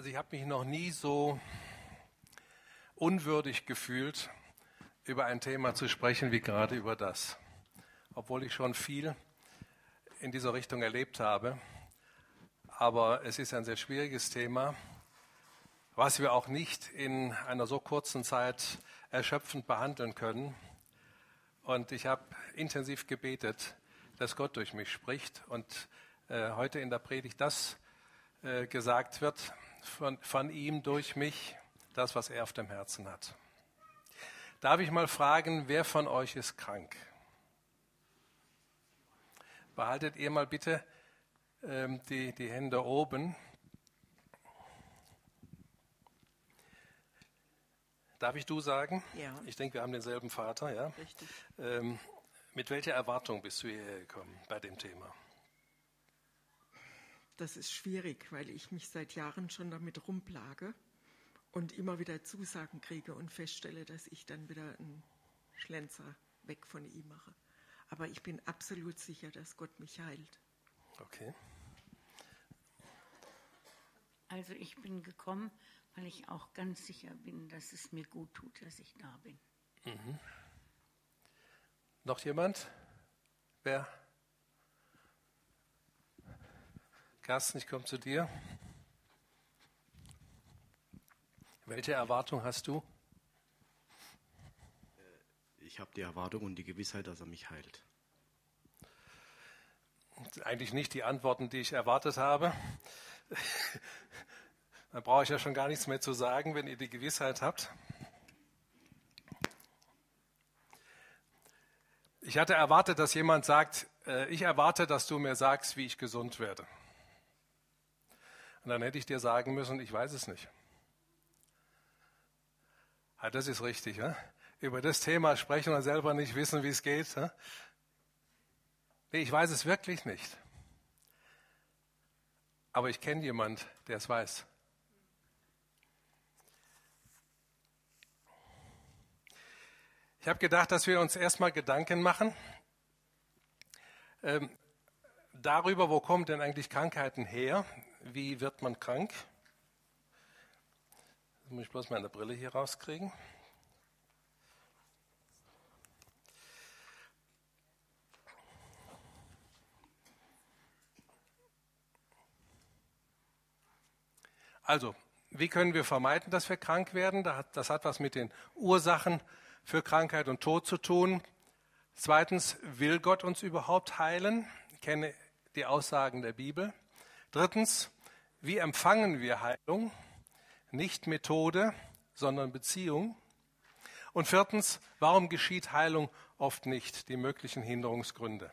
Also ich habe mich noch nie so unwürdig gefühlt, über ein Thema zu sprechen wie gerade über das. Obwohl ich schon viel in dieser Richtung erlebt habe. Aber es ist ein sehr schwieriges Thema, was wir auch nicht in einer so kurzen Zeit erschöpfend behandeln können. Und ich habe intensiv gebetet, dass Gott durch mich spricht und äh, heute in der Predigt das äh, gesagt wird, von, von ihm durch mich das, was er auf dem Herzen hat. Darf ich mal fragen, wer von euch ist krank? Behaltet ihr mal bitte ähm, die, die Hände oben. Darf ich du sagen? Ja. Ich denke, wir haben denselben Vater, ja? Richtig. Ähm, mit welcher Erwartung bist du hierher gekommen bei dem Thema? Das ist schwierig, weil ich mich seit Jahren schon damit rumplage und immer wieder Zusagen kriege und feststelle, dass ich dann wieder einen Schlenzer weg von ihm mache. Aber ich bin absolut sicher, dass Gott mich heilt. Okay. Also ich bin gekommen, weil ich auch ganz sicher bin, dass es mir gut tut, dass ich da bin. Mhm. Noch jemand? Wer? Carsten, ich komme zu dir. Welche Erwartung hast du? Ich habe die Erwartung und die Gewissheit, dass er mich heilt. Eigentlich nicht die Antworten, die ich erwartet habe. Dann brauche ich ja schon gar nichts mehr zu sagen, wenn ihr die Gewissheit habt. Ich hatte erwartet, dass jemand sagt, äh, ich erwarte, dass du mir sagst, wie ich gesund werde. Und dann hätte ich dir sagen müssen, ich weiß es nicht. Ja, das ist richtig. Ja? Über das Thema sprechen und selber nicht wissen, wie es geht. Ja? Nee, ich weiß es wirklich nicht. Aber ich kenne jemand, der es weiß. Ich habe gedacht, dass wir uns erstmal Gedanken machen ähm, darüber, wo kommen denn eigentlich Krankheiten her? Wie wird man krank? Jetzt muss ich bloß meine Brille hier rauskriegen. Also, wie können wir vermeiden, dass wir krank werden? Das hat was mit den Ursachen für Krankheit und Tod zu tun. Zweitens, will Gott uns überhaupt heilen? Ich kenne die Aussagen der Bibel. Drittens, wie empfangen wir Heilung? Nicht Methode, sondern Beziehung. Und viertens, warum geschieht Heilung oft nicht? Die möglichen Hinderungsgründe.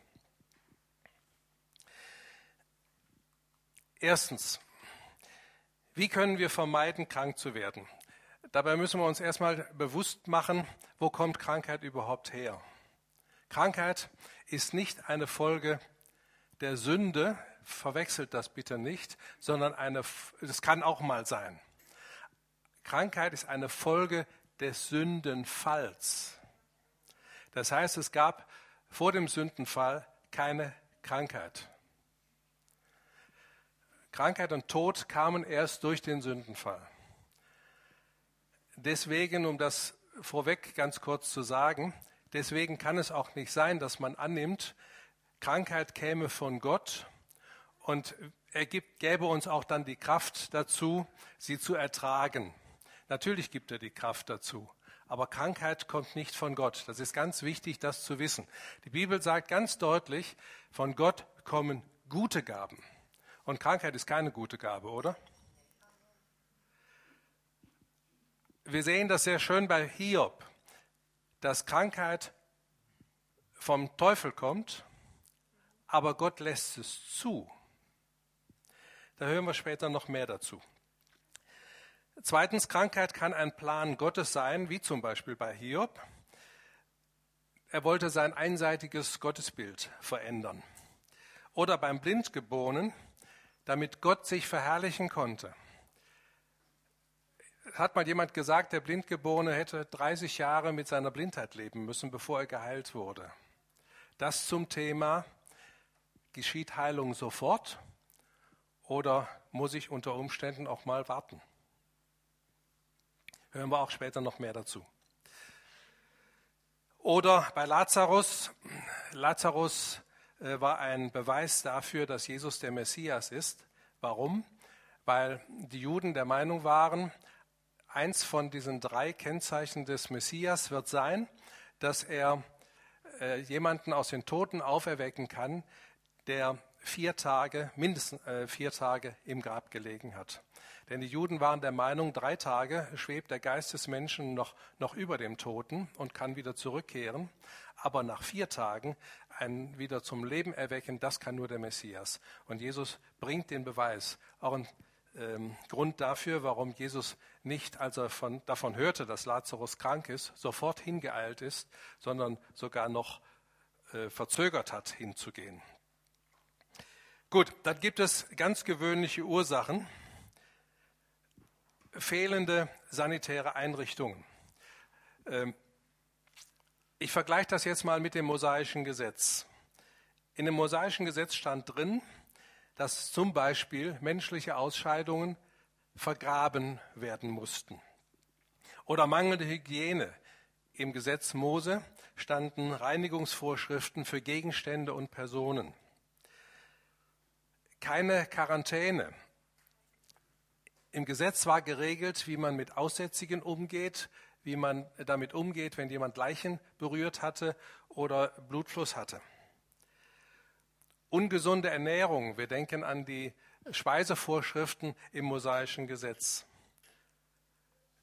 Erstens, wie können wir vermeiden, krank zu werden? Dabei müssen wir uns erstmal bewusst machen, wo kommt Krankheit überhaupt her? Krankheit ist nicht eine Folge der Sünde, verwechselt das bitte nicht, sondern eine, das kann auch mal sein. Krankheit ist eine Folge des Sündenfalls. Das heißt, es gab vor dem Sündenfall keine Krankheit. Krankheit und Tod kamen erst durch den Sündenfall. Deswegen, um das vorweg ganz kurz zu sagen, deswegen kann es auch nicht sein, dass man annimmt, Krankheit käme von Gott und er gibt, gäbe uns auch dann die Kraft dazu, sie zu ertragen. Natürlich gibt er die Kraft dazu. Aber Krankheit kommt nicht von Gott. Das ist ganz wichtig, das zu wissen. Die Bibel sagt ganz deutlich, von Gott kommen gute Gaben. Und Krankheit ist keine gute Gabe, oder? Wir sehen das sehr schön bei Hiob, dass Krankheit vom Teufel kommt, aber Gott lässt es zu. Da hören wir später noch mehr dazu. Zweitens, Krankheit kann ein Plan Gottes sein, wie zum Beispiel bei Hiob. Er wollte sein einseitiges Gottesbild verändern. Oder beim Blindgeborenen, damit Gott sich verherrlichen konnte. Hat mal jemand gesagt, der Blindgeborene hätte 30 Jahre mit seiner Blindheit leben müssen, bevor er geheilt wurde. Das zum Thema, geschieht Heilung sofort oder muss ich unter Umständen auch mal warten. Hören wir auch später noch mehr dazu. Oder bei Lazarus. Lazarus äh, war ein Beweis dafür, dass Jesus der Messias ist. Warum? Weil die Juden der Meinung waren, eins von diesen drei Kennzeichen des Messias wird sein, dass er äh, jemanden aus den Toten auferwecken kann, der vier Tage, mindestens äh, vier Tage im Grab gelegen hat. Denn die Juden waren der Meinung, drei Tage schwebt der Geist des Menschen noch, noch über dem Toten und kann wieder zurückkehren. Aber nach vier Tagen ein wieder zum Leben erwecken, das kann nur der Messias. Und Jesus bringt den Beweis. Auch ein ähm, Grund dafür, warum Jesus nicht, als er von, davon hörte, dass Lazarus krank ist, sofort hingeeilt ist, sondern sogar noch äh, verzögert hat, hinzugehen. Gut, dann gibt es ganz gewöhnliche Ursachen. Fehlende sanitäre Einrichtungen. Ähm, ich vergleiche das jetzt mal mit dem mosaischen Gesetz. In dem mosaischen Gesetz stand drin, dass zum Beispiel menschliche Ausscheidungen vergraben werden mussten. Oder mangelnde Hygiene. Im Gesetz Mose standen Reinigungsvorschriften für Gegenstände und Personen keine Quarantäne. Im Gesetz war geregelt, wie man mit Aussätzigen umgeht, wie man damit umgeht, wenn jemand Leichen berührt hatte oder Blutfluss hatte. Ungesunde Ernährung, wir denken an die Speisevorschriften im mosaischen Gesetz.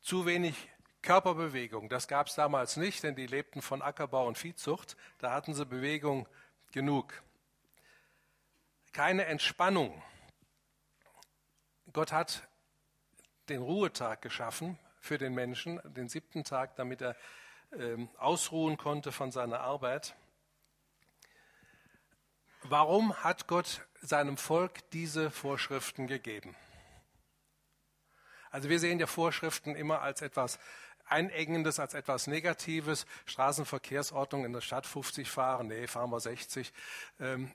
Zu wenig Körperbewegung, das gab es damals nicht, denn die lebten von Ackerbau und Viehzucht, da hatten sie Bewegung genug keine Entspannung. Gott hat den Ruhetag geschaffen für den Menschen, den siebten Tag, damit er äh, ausruhen konnte von seiner Arbeit. Warum hat Gott seinem Volk diese Vorschriften gegeben? Also wir sehen ja Vorschriften immer als etwas Einengendes, als etwas Negatives. Straßenverkehrsordnung in der Stadt 50 fahren, nee, fahren wir 60. Ähm,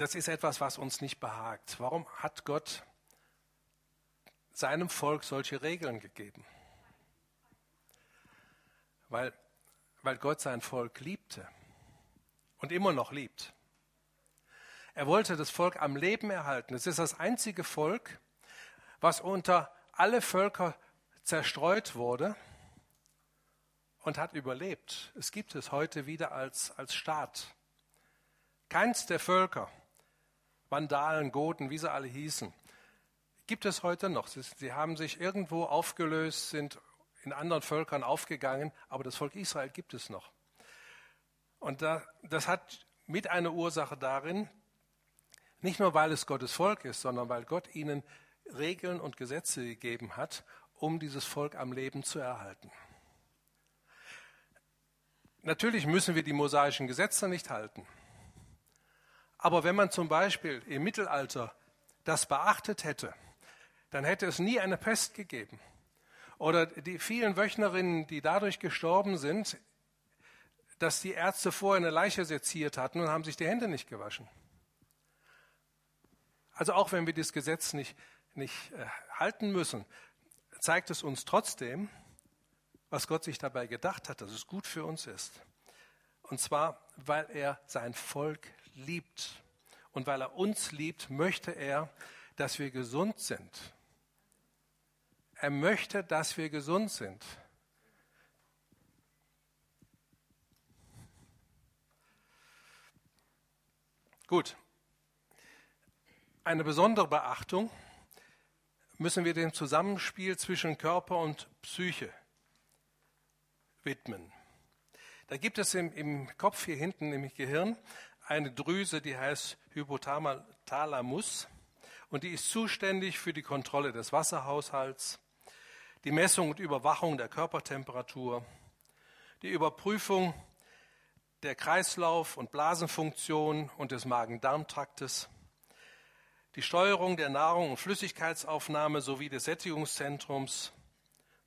das ist etwas, was uns nicht behagt. Warum hat Gott seinem Volk solche Regeln gegeben? Weil, weil Gott sein Volk liebte und immer noch liebt. Er wollte das Volk am Leben erhalten. Es ist das einzige Volk, was unter alle Völker zerstreut wurde und hat überlebt. Es gibt es heute wieder als, als Staat. Keins der Völker Vandalen, Goten, wie sie alle hießen, gibt es heute noch. Sie haben sich irgendwo aufgelöst, sind in anderen Völkern aufgegangen, aber das Volk Israel gibt es noch. Und das hat mit einer Ursache darin, nicht nur weil es Gottes Volk ist, sondern weil Gott ihnen Regeln und Gesetze gegeben hat, um dieses Volk am Leben zu erhalten. Natürlich müssen wir die mosaischen Gesetze nicht halten. Aber wenn man zum Beispiel im Mittelalter das beachtet hätte, dann hätte es nie eine Pest gegeben. Oder die vielen Wöchnerinnen, die dadurch gestorben sind, dass die Ärzte vorher eine Leiche seziert hatten und haben sich die Hände nicht gewaschen. Also auch wenn wir das Gesetz nicht, nicht äh, halten müssen, zeigt es uns trotzdem, was Gott sich dabei gedacht hat, dass es gut für uns ist. Und zwar, weil er sein Volk liebt. Und weil er uns liebt, möchte er, dass wir gesund sind. Er möchte, dass wir gesund sind. Gut. Eine besondere Beachtung müssen wir dem Zusammenspiel zwischen Körper und Psyche widmen. Da gibt es im, im Kopf hier hinten, im Gehirn, eine Drüse, die heißt Hypothalamus und die ist zuständig für die Kontrolle des Wasserhaushalts, die Messung und Überwachung der Körpertemperatur, die Überprüfung der Kreislauf- und Blasenfunktion und des Magen-Darm-Traktes, die Steuerung der Nahrung- und Flüssigkeitsaufnahme sowie des Sättigungszentrums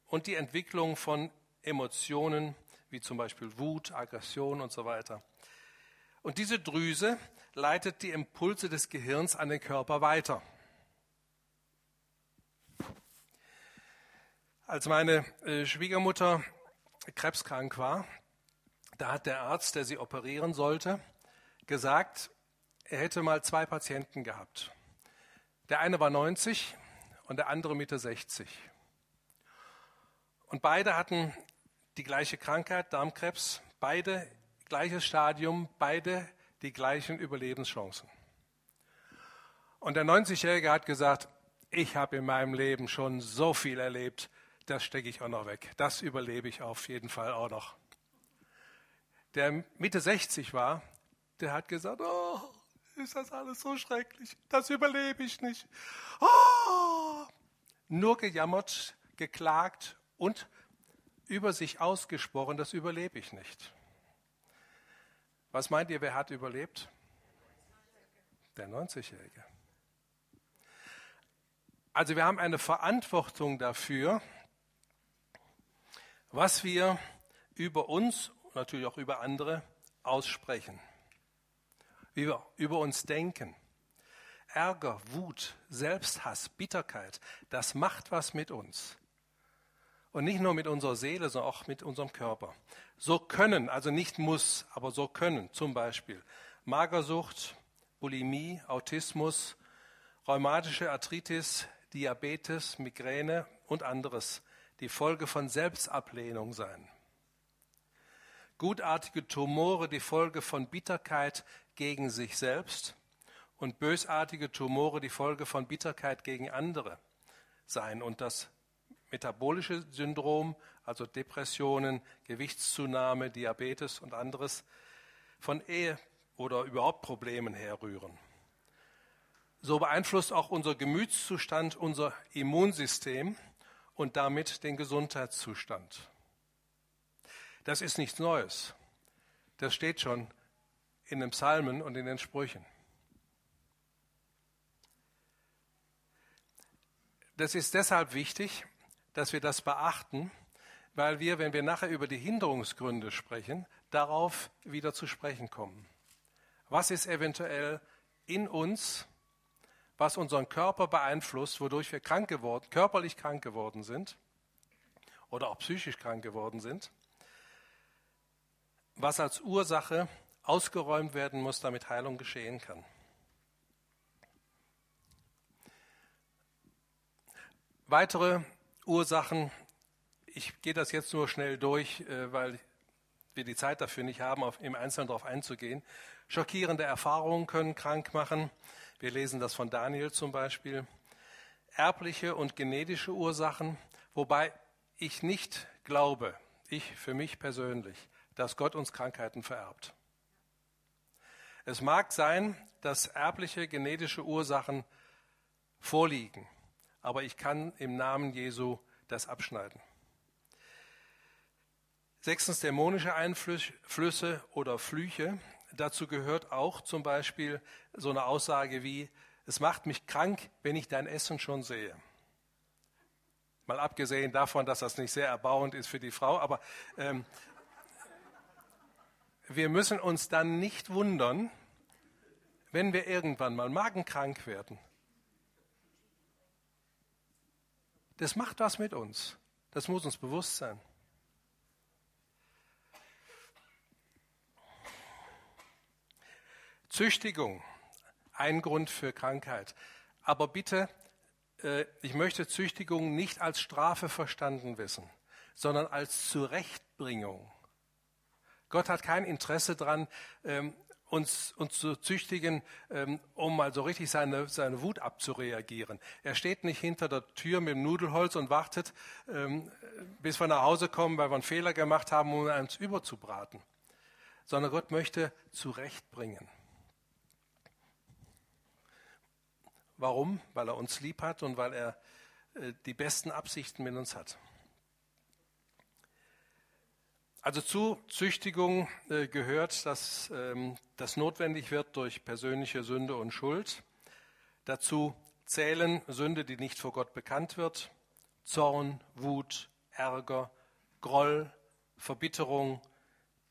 und die Entwicklung von Emotionen wie zum Beispiel Wut, Aggression und so weiter. Und diese Drüse leitet die Impulse des Gehirns an den Körper weiter. Als meine äh, Schwiegermutter krebskrank war, da hat der Arzt, der sie operieren sollte, gesagt, er hätte mal zwei Patienten gehabt. Der eine war 90 und der andere Mitte 60. Und beide hatten die gleiche Krankheit, Darmkrebs, beide gleiches Stadium, beide die gleichen Überlebenschancen. Und der 90-Jährige hat gesagt, ich habe in meinem Leben schon so viel erlebt, das stecke ich auch noch weg. Das überlebe ich auf jeden Fall auch noch. Der Mitte 60 war, der hat gesagt, oh, ist das alles so schrecklich, das überlebe ich nicht. Oh! Nur gejammert, geklagt und über sich ausgesprochen, das überlebe ich nicht. Was meint ihr, wer hat überlebt? Der 90-Jährige. Also wir haben eine Verantwortung dafür, was wir über uns natürlich auch über andere aussprechen, wie wir über uns denken. Ärger, Wut, Selbsthass, Bitterkeit, das macht was mit uns. Und nicht nur mit unserer Seele, sondern auch mit unserem Körper. So können, also nicht muss, aber so können zum Beispiel Magersucht, Bulimie, Autismus, rheumatische Arthritis, Diabetes, Migräne und anderes die Folge von Selbstablehnung sein. Gutartige Tumore die Folge von Bitterkeit gegen sich selbst und bösartige Tumore die Folge von Bitterkeit gegen andere sein. Und das metabolische Syndrom, also Depressionen, Gewichtszunahme, Diabetes und anderes, von Ehe oder überhaupt Problemen herrühren. So beeinflusst auch unser Gemütszustand unser Immunsystem und damit den Gesundheitszustand. Das ist nichts Neues. Das steht schon in den Psalmen und in den Sprüchen. Das ist deshalb wichtig, dass wir das beachten, weil wir, wenn wir nachher über die Hinderungsgründe sprechen, darauf wieder zu sprechen kommen. Was ist eventuell in uns, was unseren Körper beeinflusst, wodurch wir krank geworden, körperlich krank geworden sind oder auch psychisch krank geworden sind, was als Ursache ausgeräumt werden muss, damit Heilung geschehen kann. Weitere Ursachen, ich gehe das jetzt nur schnell durch, äh, weil wir die Zeit dafür nicht haben, im Einzelnen darauf einzugehen. Schockierende Erfahrungen können krank machen. Wir lesen das von Daniel zum Beispiel. Erbliche und genetische Ursachen, wobei ich nicht glaube, ich für mich persönlich, dass Gott uns Krankheiten vererbt. Es mag sein, dass erbliche genetische Ursachen vorliegen, aber ich kann im Namen Jesu das abschneiden. Sechstens dämonische Einflüsse oder Flüche dazu gehört auch zum Beispiel so eine Aussage wie, es macht mich krank, wenn ich dein Essen schon sehe. Mal abgesehen davon, dass das nicht sehr erbauend ist für die Frau, aber ähm, wir müssen uns dann nicht wundern, wenn wir irgendwann mal magenkrank werden. Das macht was mit uns. Das muss uns bewusst sein. Züchtigung, ein Grund für Krankheit. Aber bitte, äh, ich möchte Züchtigung nicht als Strafe verstanden wissen, sondern als Zurechtbringung. Gott hat kein Interesse daran, ähm, uns, uns zu züchtigen, ähm, um mal so richtig seine, seine Wut abzureagieren. Er steht nicht hinter der Tür mit dem Nudelholz und wartet, ähm, bis wir nach Hause kommen, weil wir einen Fehler gemacht haben, um uns überzubraten. Sondern Gott möchte zurechtbringen. Warum? Weil er uns lieb hat und weil er äh, die besten Absichten mit uns hat. Also zu Züchtigung äh, gehört, dass ähm, das notwendig wird durch persönliche Sünde und Schuld. Dazu zählen Sünde, die nicht vor Gott bekannt wird, Zorn, Wut, Ärger, Groll, Verbitterung,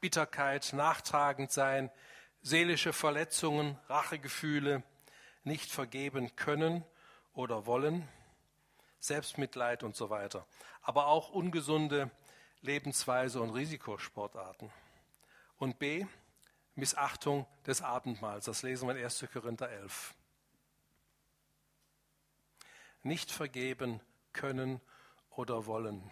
Bitterkeit, nachtragend sein, seelische Verletzungen, Rachegefühle, nicht vergeben können oder wollen, Selbstmitleid und so weiter. aber auch ungesunde Lebensweise und Risikosportarten. Und B, Missachtung des Abendmahls. Das lesen wir in 1. Korinther 11. Nicht vergeben können oder wollen.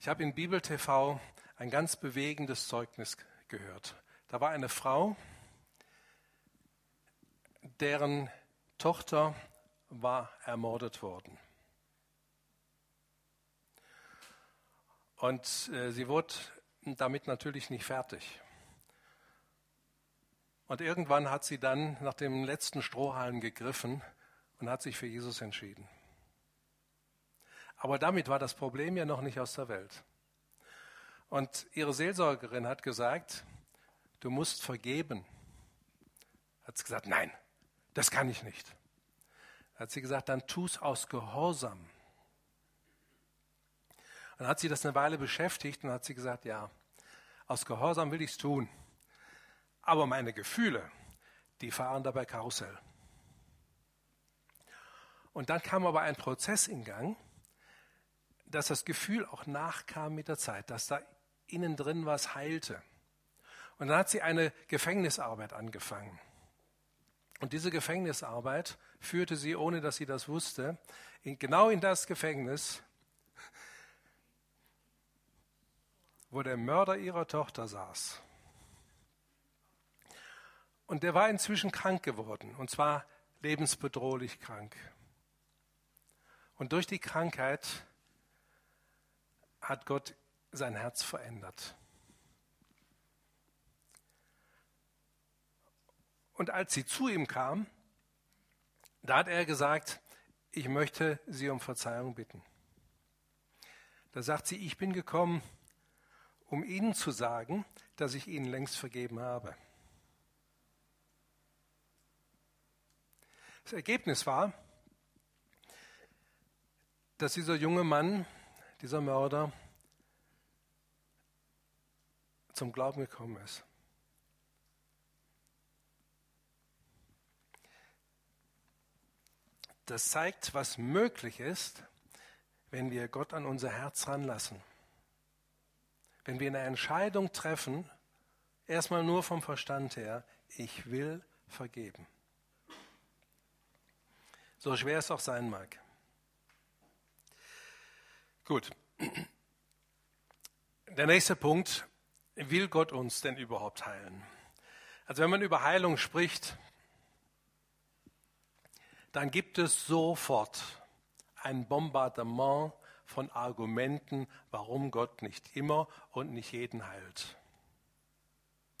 Ich habe in Bibel TV ein ganz bewegendes Zeugnis gehört. Da war eine Frau, deren Tochter war ermordet worden. Und äh, sie wurde damit natürlich nicht fertig. Und irgendwann hat sie dann nach dem letzten Strohhalm gegriffen und hat sich für Jesus entschieden. Aber damit war das Problem ja noch nicht aus der Welt. Und ihre Seelsorgerin hat gesagt, du musst vergeben. Hat sie gesagt, nein, das kann ich nicht. Hat sie gesagt, dann tu es aus Gehorsam. Dann hat sie das eine Weile beschäftigt und hat sie gesagt, ja, aus Gehorsam will ich es tun. Aber meine Gefühle, die fahren dabei Karussell. Und dann kam aber ein Prozess in Gang, dass das Gefühl auch nachkam mit der Zeit, dass da innen drin was heilte. Und dann hat sie eine Gefängnisarbeit angefangen. Und diese Gefängnisarbeit führte sie, ohne dass sie das wusste, in, genau in das Gefängnis, wo der Mörder ihrer Tochter saß. Und der war inzwischen krank geworden, und zwar lebensbedrohlich krank. Und durch die Krankheit hat Gott sein Herz verändert. Und als sie zu ihm kam, da hat er gesagt, ich möchte sie um Verzeihung bitten. Da sagt sie, ich bin gekommen, um Ihnen zu sagen, dass ich Ihnen längst vergeben habe. Das Ergebnis war, dass dieser junge Mann, dieser Mörder, zum Glauben gekommen ist. Das zeigt, was möglich ist, wenn wir Gott an unser Herz ranlassen. Wenn wir eine Entscheidung treffen, erstmal nur vom Verstand her, ich will vergeben. So schwer es auch sein mag. Gut. Der nächste Punkt, will Gott uns denn überhaupt heilen? Also wenn man über Heilung spricht, dann gibt es sofort ein Bombardement von Argumenten, warum Gott nicht immer und nicht jeden heilt.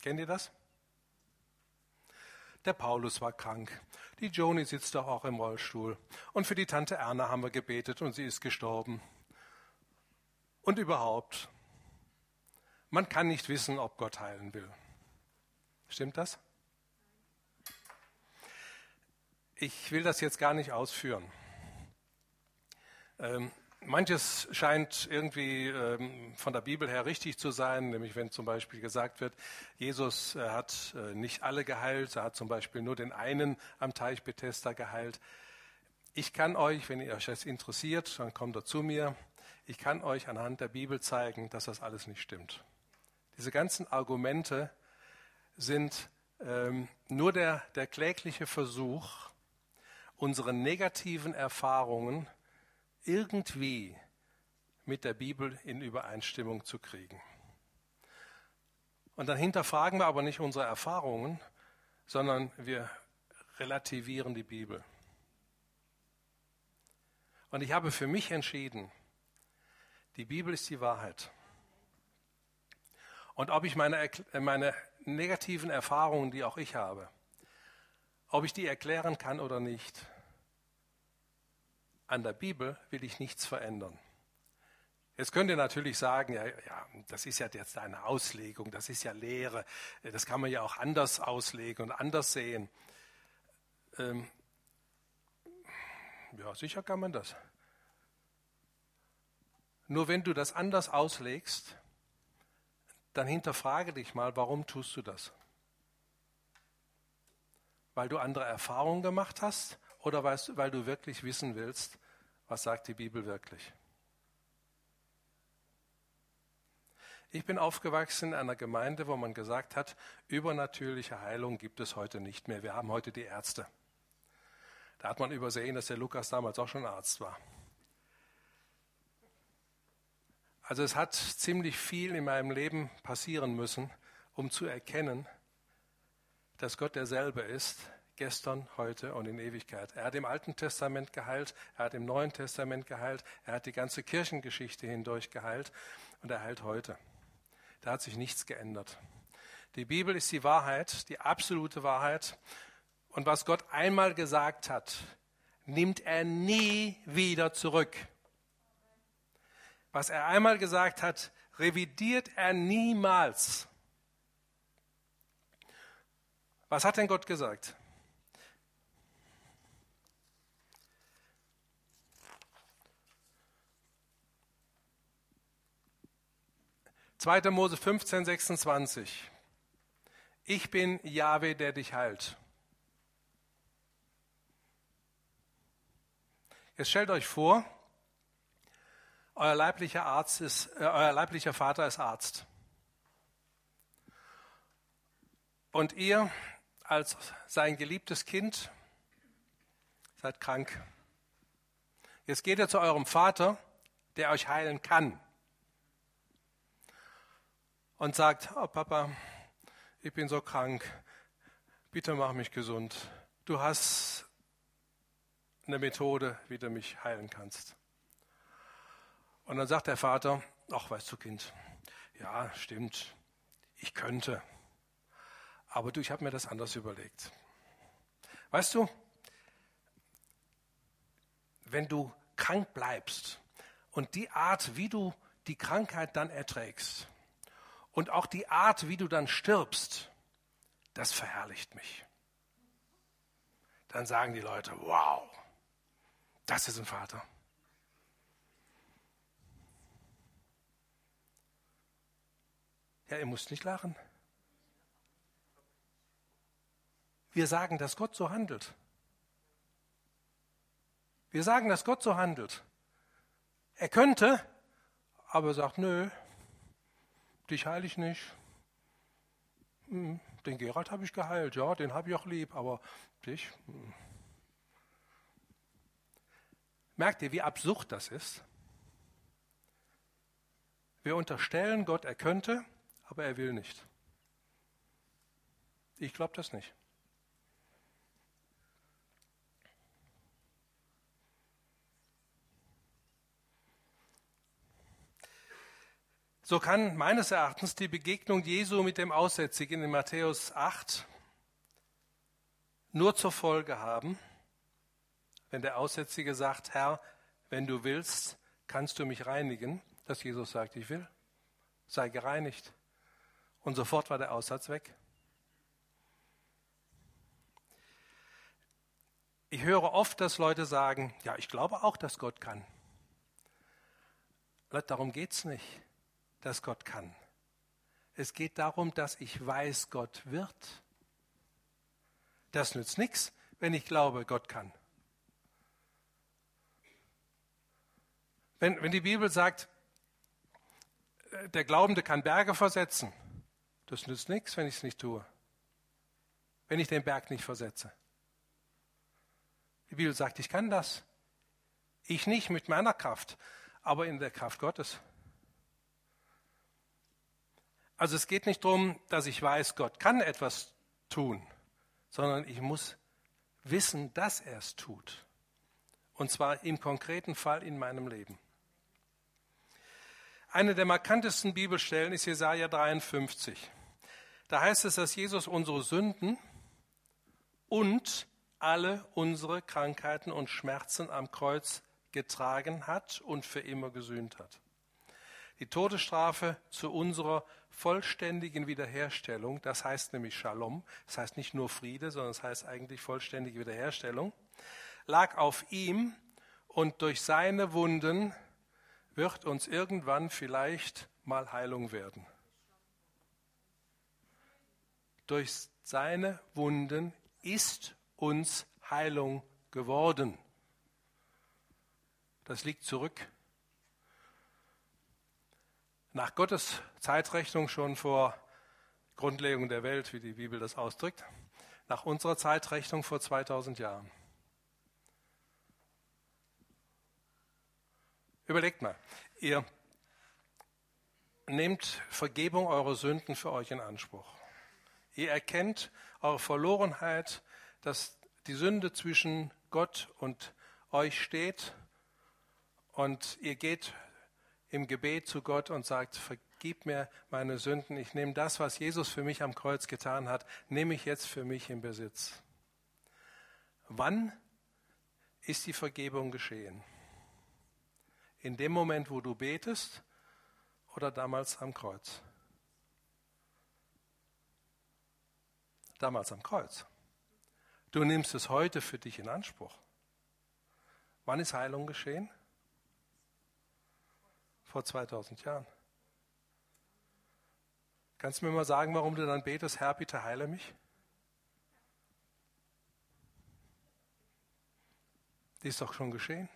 Kennt ihr das? Der Paulus war krank. Die Joni sitzt doch auch im Rollstuhl. Und für die Tante Erna haben wir gebetet und sie ist gestorben. Und überhaupt, man kann nicht wissen, ob Gott heilen will. Stimmt das? Ich will das jetzt gar nicht ausführen. Ähm, manches scheint irgendwie ähm, von der Bibel her richtig zu sein, nämlich wenn zum Beispiel gesagt wird, Jesus äh, hat äh, nicht alle geheilt, er hat zum Beispiel nur den einen am Teich Bethesda geheilt. Ich kann euch, wenn ihr euch das interessiert, dann kommt er zu mir. Ich kann euch anhand der Bibel zeigen, dass das alles nicht stimmt. Diese ganzen Argumente sind ähm, nur der, der klägliche Versuch, unsere negativen Erfahrungen irgendwie mit der Bibel in Übereinstimmung zu kriegen. Und dann hinterfragen wir aber nicht unsere Erfahrungen, sondern wir relativieren die Bibel. Und ich habe für mich entschieden, die Bibel ist die Wahrheit. Und ob ich meine, äh, meine negativen Erfahrungen, die auch ich habe, ob ich die erklären kann oder nicht, an der Bibel will ich nichts verändern. Jetzt könnt ihr natürlich sagen, ja, ja, das ist ja jetzt eine Auslegung, das ist ja Lehre, das kann man ja auch anders auslegen und anders sehen. Ähm, ja, sicher kann man das. Nur wenn du das anders auslegst, dann hinterfrage dich mal, warum tust du das? Weil du andere Erfahrungen gemacht hast oder weil du wirklich wissen willst, was sagt die Bibel wirklich? Ich bin aufgewachsen in einer Gemeinde, wo man gesagt hat, übernatürliche Heilung gibt es heute nicht mehr. Wir haben heute die Ärzte. Da hat man übersehen, dass der Lukas damals auch schon Arzt war. Also es hat ziemlich viel in meinem Leben passieren müssen, um zu erkennen, dass Gott derselbe ist, gestern, heute und in Ewigkeit. Er hat im Alten Testament geheilt, er hat im Neuen Testament geheilt, er hat die ganze Kirchengeschichte hindurch geheilt und er heilt heute. Da hat sich nichts geändert. Die Bibel ist die Wahrheit, die absolute Wahrheit. Und was Gott einmal gesagt hat, nimmt er nie wieder zurück. Was er einmal gesagt hat, revidiert er niemals. Was hat denn Gott gesagt? 2. Mose 15, 26. Ich bin Jahwe, der dich heilt. Jetzt stellt euch vor, euer leiblicher, Arzt ist, äh, euer leiblicher Vater ist Arzt. Und ihr als sein geliebtes Kind seid krank. Jetzt geht ihr zu eurem Vater, der euch heilen kann und sagt, oh Papa, ich bin so krank, bitte mach mich gesund. Du hast eine Methode, wie du mich heilen kannst. Und dann sagt der Vater, ach weißt du Kind, ja stimmt, ich könnte, aber du, ich habe mir das anders überlegt. Weißt du, wenn du krank bleibst und die Art, wie du die Krankheit dann erträgst, und auch die Art, wie du dann stirbst, das verherrlicht mich. Dann sagen die Leute, wow, das ist ein Vater. Ja, ihr müsst nicht lachen. Wir sagen, dass Gott so handelt. Wir sagen, dass Gott so handelt. Er könnte, aber er sagt, nö, dich heile ich nicht. Hm, den Gerald habe ich geheilt, ja, den habe ich auch lieb, aber dich. Hm. Merkt ihr, wie absurd das ist? Wir unterstellen Gott, er könnte, aber er will nicht. Ich glaube das nicht. So kann meines Erachtens die Begegnung Jesu mit dem Aussätzigen in Matthäus 8 nur zur Folge haben, wenn der Aussätzige sagt, Herr, wenn du willst, kannst du mich reinigen, dass Jesus sagt, ich will, sei gereinigt. Und sofort war der Aussatz weg. Ich höre oft, dass Leute sagen, ja, ich glaube auch, dass Gott kann. Leute, darum geht es nicht dass Gott kann. Es geht darum, dass ich weiß, Gott wird. Das nützt nichts, wenn ich glaube, Gott kann. Wenn, wenn die Bibel sagt, äh, der Glaubende kann Berge versetzen, das nützt nichts, wenn ich es nicht tue. Wenn ich den Berg nicht versetze. Die Bibel sagt, ich kann das. Ich nicht mit meiner Kraft, aber in der Kraft Gottes. Also es geht nicht darum, dass ich weiß, Gott kann etwas tun, sondern ich muss wissen, dass er es tut. Und zwar im konkreten Fall in meinem Leben. Eine der markantesten Bibelstellen ist Jesaja 53. Da heißt es, dass Jesus unsere Sünden und alle unsere Krankheiten und Schmerzen am Kreuz getragen hat und für immer gesühnt hat. Die Todesstrafe zu unserer vollständigen Wiederherstellung, das heißt nämlich Shalom, das heißt nicht nur Friede, sondern das heißt eigentlich vollständige Wiederherstellung, lag auf ihm und durch seine Wunden wird uns irgendwann vielleicht mal Heilung werden. Durch seine Wunden ist uns Heilung geworden. Das liegt zurück Nach Gottes Zeitrechnung schon vor Grundlegung der Welt, wie die Bibel das ausdrückt, nach unserer Zeitrechnung vor 2000 Jahren. Überlegt mal, ihr nehmt Vergebung eurer Sünden für euch in Anspruch. Ihr erkennt eure Verlorenheit, dass die Sünde zwischen Gott und euch steht und ihr geht im Gebet zu Gott und sagt, vergib mir meine Sünden, ich nehme das, was Jesus für mich am Kreuz getan hat, nehme ich jetzt für mich in Besitz. Wann ist die Vergebung geschehen? In dem Moment, wo du betest oder damals am Kreuz? Damals am Kreuz. Du nimmst es heute für dich in Anspruch. Wann ist Heilung geschehen? Vor 2000 Jahren. Kannst du mir mal sagen, warum du dann betest, Herr, bitte heile mich? Die ist doch schon geschehen.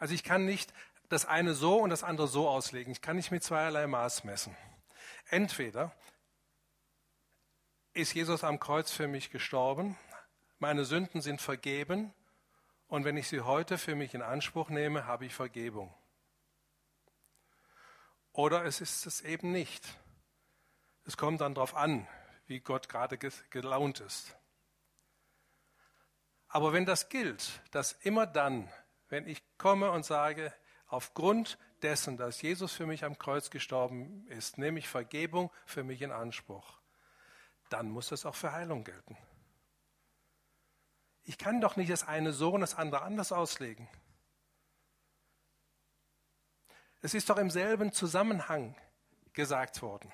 Also ich kann nicht das eine so und das andere so auslegen. Ich kann nicht mit zweierlei Maß messen. Entweder ist Jesus am Kreuz für mich gestorben, meine Sünden sind vergeben und wenn ich sie heute für mich in Anspruch nehme, habe ich Vergebung. Oder es ist es eben nicht. Es kommt dann darauf an, wie Gott gerade gelaunt ist. Aber wenn das gilt, dass immer dann, wenn ich komme und sage, aufgrund dessen, dass Jesus für mich am Kreuz gestorben ist, nehme ich Vergebung für mich in Anspruch, dann muss das auch für Heilung gelten. Ich kann doch nicht das eine so und das andere anders auslegen. Es ist doch im selben Zusammenhang gesagt worden.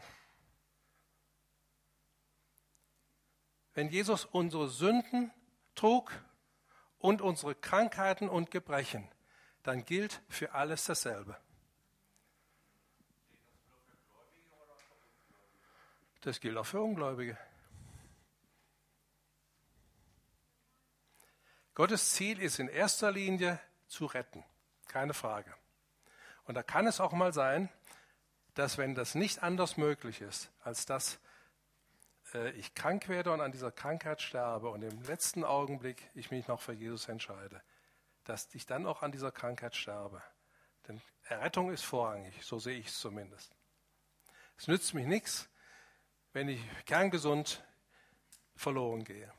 Wenn Jesus unsere Sünden trug und unsere Krankheiten und Gebrechen, dann gilt für alles dasselbe. Das gilt auch für Ungläubige. Gottes Ziel ist in erster Linie zu retten, keine Frage. Und da kann es auch mal sein, dass wenn das nicht anders möglich ist, als dass äh, ich krank werde und an dieser Krankheit sterbe und im letzten Augenblick ich mich noch für Jesus entscheide, dass ich dann auch an dieser Krankheit sterbe. Denn Errettung ist vorrangig, so sehe ich es zumindest. Es nützt mich nichts, wenn ich kerngesund verloren gehe.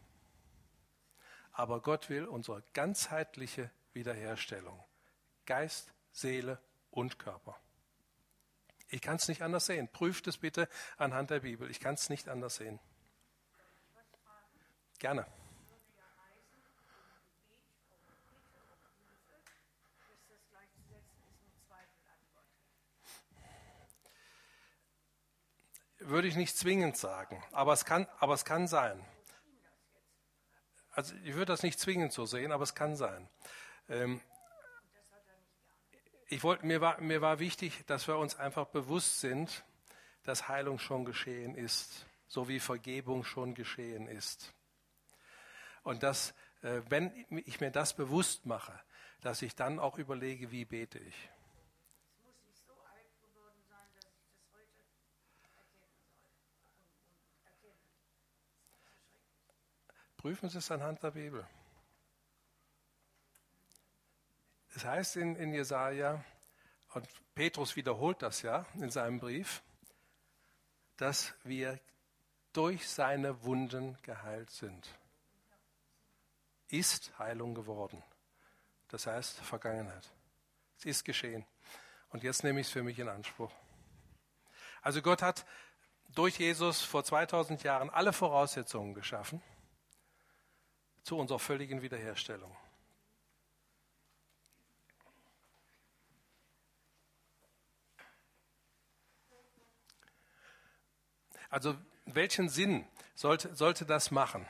Aber Gott will unsere ganzheitliche Wiederherstellung. Geist, Seele und Körper. Ich kann es nicht anders sehen. Prüft es bitte anhand der Bibel. Ich kann es nicht anders sehen. Gerne. Würde ich nicht zwingend sagen, aber es kann, aber es kann sein. Also ich würde das nicht zwingend so sehen, aber es kann sein. Ähm, ich wollte, mir, war, mir war wichtig, dass wir uns einfach bewusst sind, dass Heilung schon geschehen ist, so wie Vergebung schon geschehen ist. Und dass, äh, wenn ich mir das bewusst mache, dass ich dann auch überlege, wie bete ich. Prüfen Sie es anhand der Bibel. Es heißt in, in Jesaja, und Petrus wiederholt das ja in seinem Brief, dass wir durch seine Wunden geheilt sind. Ist Heilung geworden. Das heißt Vergangenheit. Es ist geschehen. Und jetzt nehme ich es für mich in Anspruch. Also Gott hat durch Jesus vor 2000 Jahren alle Voraussetzungen geschaffen zu unserer völligen Wiederherstellung. Also welchen Sinn sollte, sollte das machen,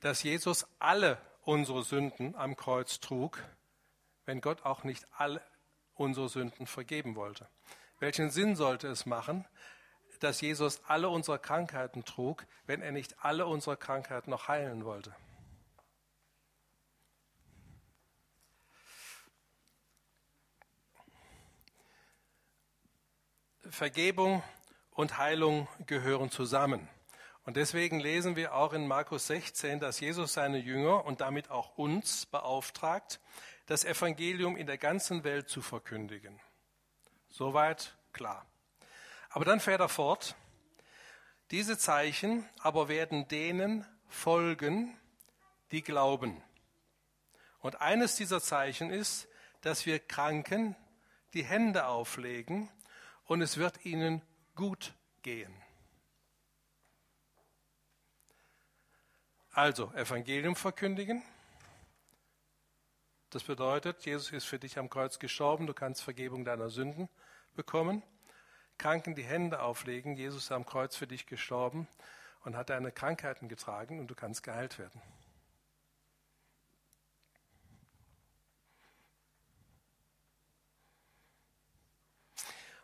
dass Jesus alle unsere Sünden am Kreuz trug, wenn Gott auch nicht alle unsere Sünden vergeben wollte? Welchen Sinn sollte es machen, dass Jesus alle unsere Krankheiten trug, wenn er nicht alle unsere Krankheiten noch heilen wollte? Vergebung und Heilung gehören zusammen. Und deswegen lesen wir auch in Markus 16, dass Jesus seine Jünger und damit auch uns beauftragt, das Evangelium in der ganzen Welt zu verkündigen. Soweit klar. Aber dann fährt er fort. Diese Zeichen aber werden denen folgen, die glauben. Und eines dieser Zeichen ist, dass wir Kranken die Hände auflegen und es wird ihnen gut gehen. Also Evangelium verkündigen. Das bedeutet, Jesus ist für dich am Kreuz gestorben, du kannst Vergebung deiner Sünden bekommen. Kranken die Hände auflegen, Jesus ist am Kreuz für dich gestorben und hat deine Krankheiten getragen und du kannst geheilt werden.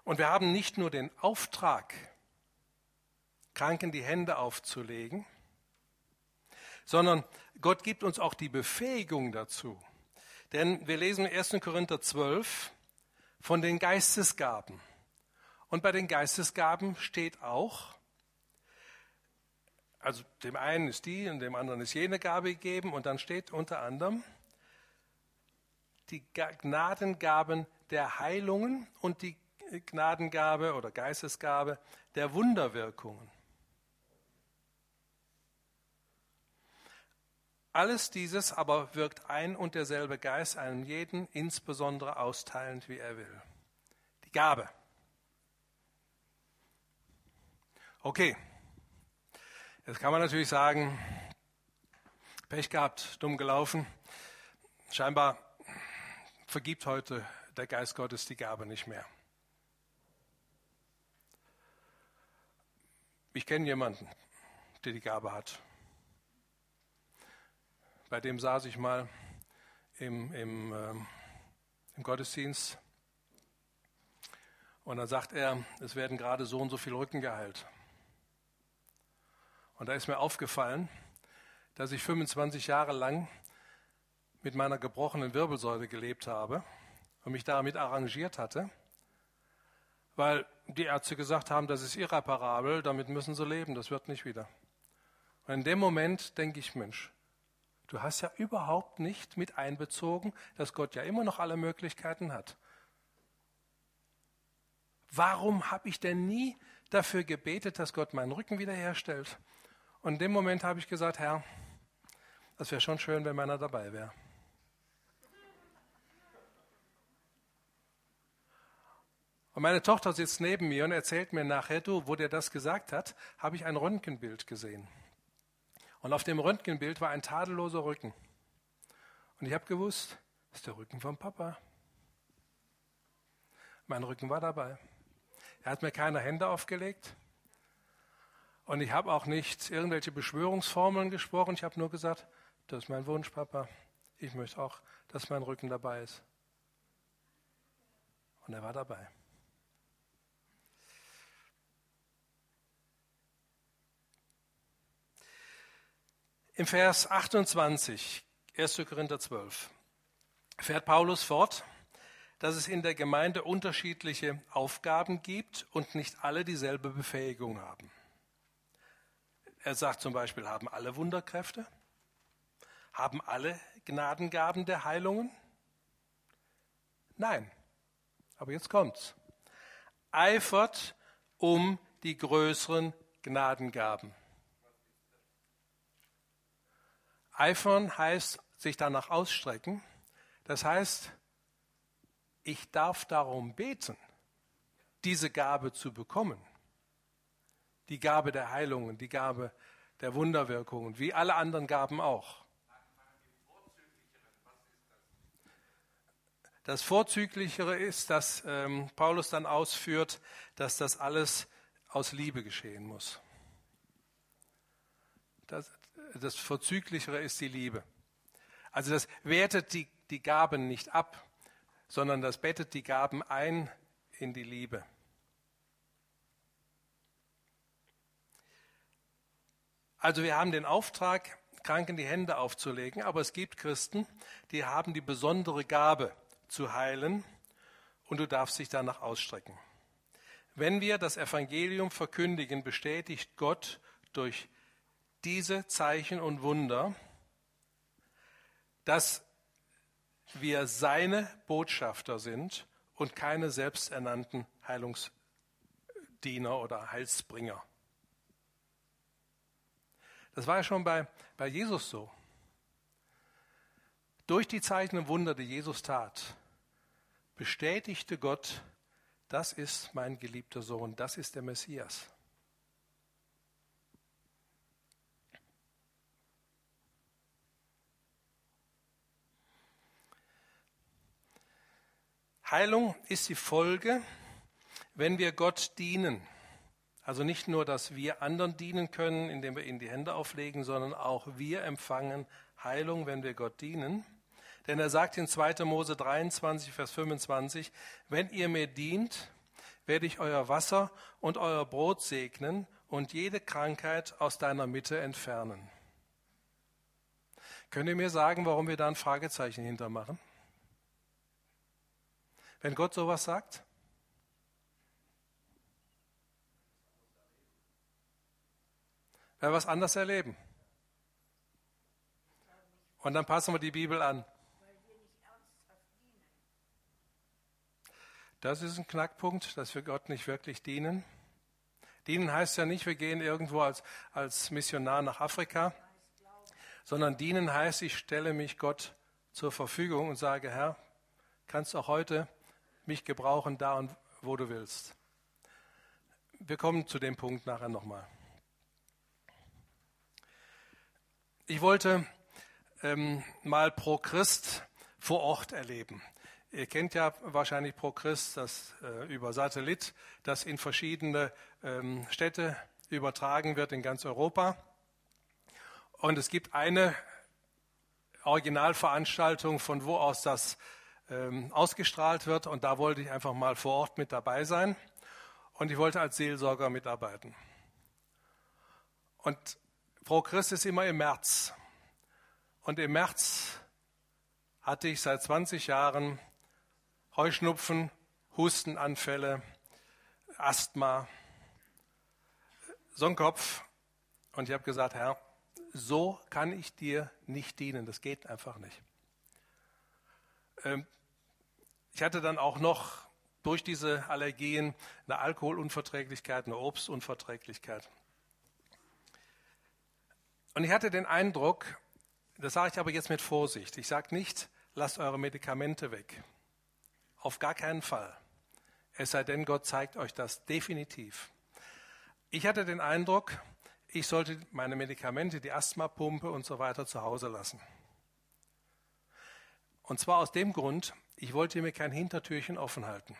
Und wir haben nicht nur den Auftrag, Kranken die Hände aufzulegen, sondern Gott gibt uns auch die Befähigung dazu. Denn wir lesen in 1. Korinther 12 von den Geistesgaben. Und bei den Geistesgaben steht auch, also dem einen ist die und dem anderen ist jene Gabe gegeben und dann steht unter anderem die Gnadengaben der Heilungen und die Gnadengabe oder Geistesgabe der Wunderwirkungen. Alles dieses aber wirkt ein und derselbe Geist einem jeden insbesondere austeilend, wie er will. Die Gabe. Okay, jetzt kann man natürlich sagen, Pech gehabt, dumm gelaufen. Scheinbar vergibt heute der Geist Gottes die Gabe nicht mehr. Ich kenne jemanden, der die Gabe hat. Bei dem saß ich mal im, im, ähm, im Gottesdienst und dann sagt er, es werden gerade so und so viele Rücken geheilt. Und da ist mir aufgefallen, dass ich 25 Jahre lang mit meiner gebrochenen Wirbelsäule gelebt habe und mich damit arrangiert hatte, weil die Ärzte gesagt haben, das ist irreparabel, damit müssen sie leben, das wird nicht wieder. Und in dem Moment denke ich, Mensch, du hast ja überhaupt nicht mit einbezogen, dass Gott ja immer noch alle Möglichkeiten hat. Warum habe ich denn nie dafür gebetet, dass Gott meinen Rücken wiederherstellt? Und in dem Moment habe ich gesagt, Herr, das wäre schon schön, wenn meiner dabei wäre. Und meine Tochter sitzt neben mir und erzählt mir nachher, du, wo der das gesagt hat, habe ich ein Röntgenbild gesehen. Und auf dem Röntgenbild war ein tadelloser Rücken. Und ich habe gewusst, das ist der Rücken vom Papa. Mein Rücken war dabei. Er hat mir keine Hände aufgelegt. Und ich habe auch nicht irgendwelche Beschwörungsformeln gesprochen. Ich habe nur gesagt, das ist mein Wunsch, Papa. Ich möchte auch, dass mein Rücken dabei ist. Und er war dabei. Im Vers 28, 1. Korinther 12, fährt Paulus fort, dass es in der Gemeinde unterschiedliche Aufgaben gibt und nicht alle dieselbe Befähigung haben. Er sagt zum Beispiel, haben alle Wunderkräfte? Haben alle Gnadengaben der Heilungen? Nein. Aber jetzt kommt's. Eifert um die größeren Gnadengaben. Eifern heißt sich danach ausstrecken. Das heißt, ich darf darum beten, diese Gabe zu bekommen. Die Gabe der Heilungen, die Gabe der Wunderwirkungen, wie alle anderen Gaben auch. Das Vorzüglichere ist, dass ähm, Paulus dann ausführt, dass das alles aus Liebe geschehen muss. Das, das Vorzüglichere ist die Liebe. Also das wertet die, die Gaben nicht ab, sondern das bettet die Gaben ein in die Liebe. Also wir haben den Auftrag, Kranken die Hände aufzulegen, aber es gibt Christen, die haben die besondere Gabe zu heilen und du darfst dich danach ausstrecken. Wenn wir das Evangelium verkündigen, bestätigt Gott durch diese Zeichen und Wunder, dass wir seine Botschafter sind und keine selbsternannten Heilungsdiener oder Heilsbringer. Das war ja schon bei, bei Jesus so. Durch die Zeichen und Wunder, die Jesus tat, bestätigte Gott, das ist mein geliebter Sohn, das ist der Messias. Heilung ist die Folge, wenn wir Gott dienen. Also nicht nur, dass wir anderen dienen können, indem wir ihnen die Hände auflegen, sondern auch wir empfangen Heilung, wenn wir Gott dienen. Denn er sagt in 2. Mose 23, Vers 25, wenn ihr mir dient, werde ich euer Wasser und euer Brot segnen und jede Krankheit aus deiner Mitte entfernen. Könnt ihr mir sagen, warum wir da ein Fragezeichen hintermachen? Wenn Gott sowas sagt? Weil wir was anders erleben. Und dann passen wir die Bibel an. Das ist ein Knackpunkt, dass wir Gott nicht wirklich dienen. Dienen heißt ja nicht, wir gehen irgendwo als, als Missionar nach Afrika, sondern dienen heißt, ich stelle mich Gott zur Verfügung und sage, Herr, kannst auch heute mich gebrauchen da und wo du willst. Wir kommen zu dem Punkt nachher nochmal. Ich wollte ähm, mal Pro Christ vor Ort erleben. Ihr kennt ja wahrscheinlich Pro Christ das äh, über Satellit, das in verschiedene ähm, Städte übertragen wird in ganz Europa. Und es gibt eine Originalveranstaltung, von wo aus das ähm, ausgestrahlt wird. Und da wollte ich einfach mal vor Ort mit dabei sein. Und ich wollte als Seelsorger mitarbeiten. Und Frau Christ ist immer im März. Und im März hatte ich seit 20 Jahren Heuschnupfen, Hustenanfälle, Asthma, Sonnenkopf. Und ich habe gesagt, Herr, so kann ich dir nicht dienen. Das geht einfach nicht. Ähm, ich hatte dann auch noch durch diese Allergien eine Alkoholunverträglichkeit, eine Obstunverträglichkeit. Und ich hatte den Eindruck, das sage ich aber jetzt mit Vorsicht, ich sage nicht, lasst eure Medikamente weg. Auf gar keinen Fall. Es sei denn, Gott zeigt euch das definitiv. Ich hatte den Eindruck, ich sollte meine Medikamente, die Asthmapumpe und so weiter zu Hause lassen. Und zwar aus dem Grund, ich wollte mir kein Hintertürchen offen halten.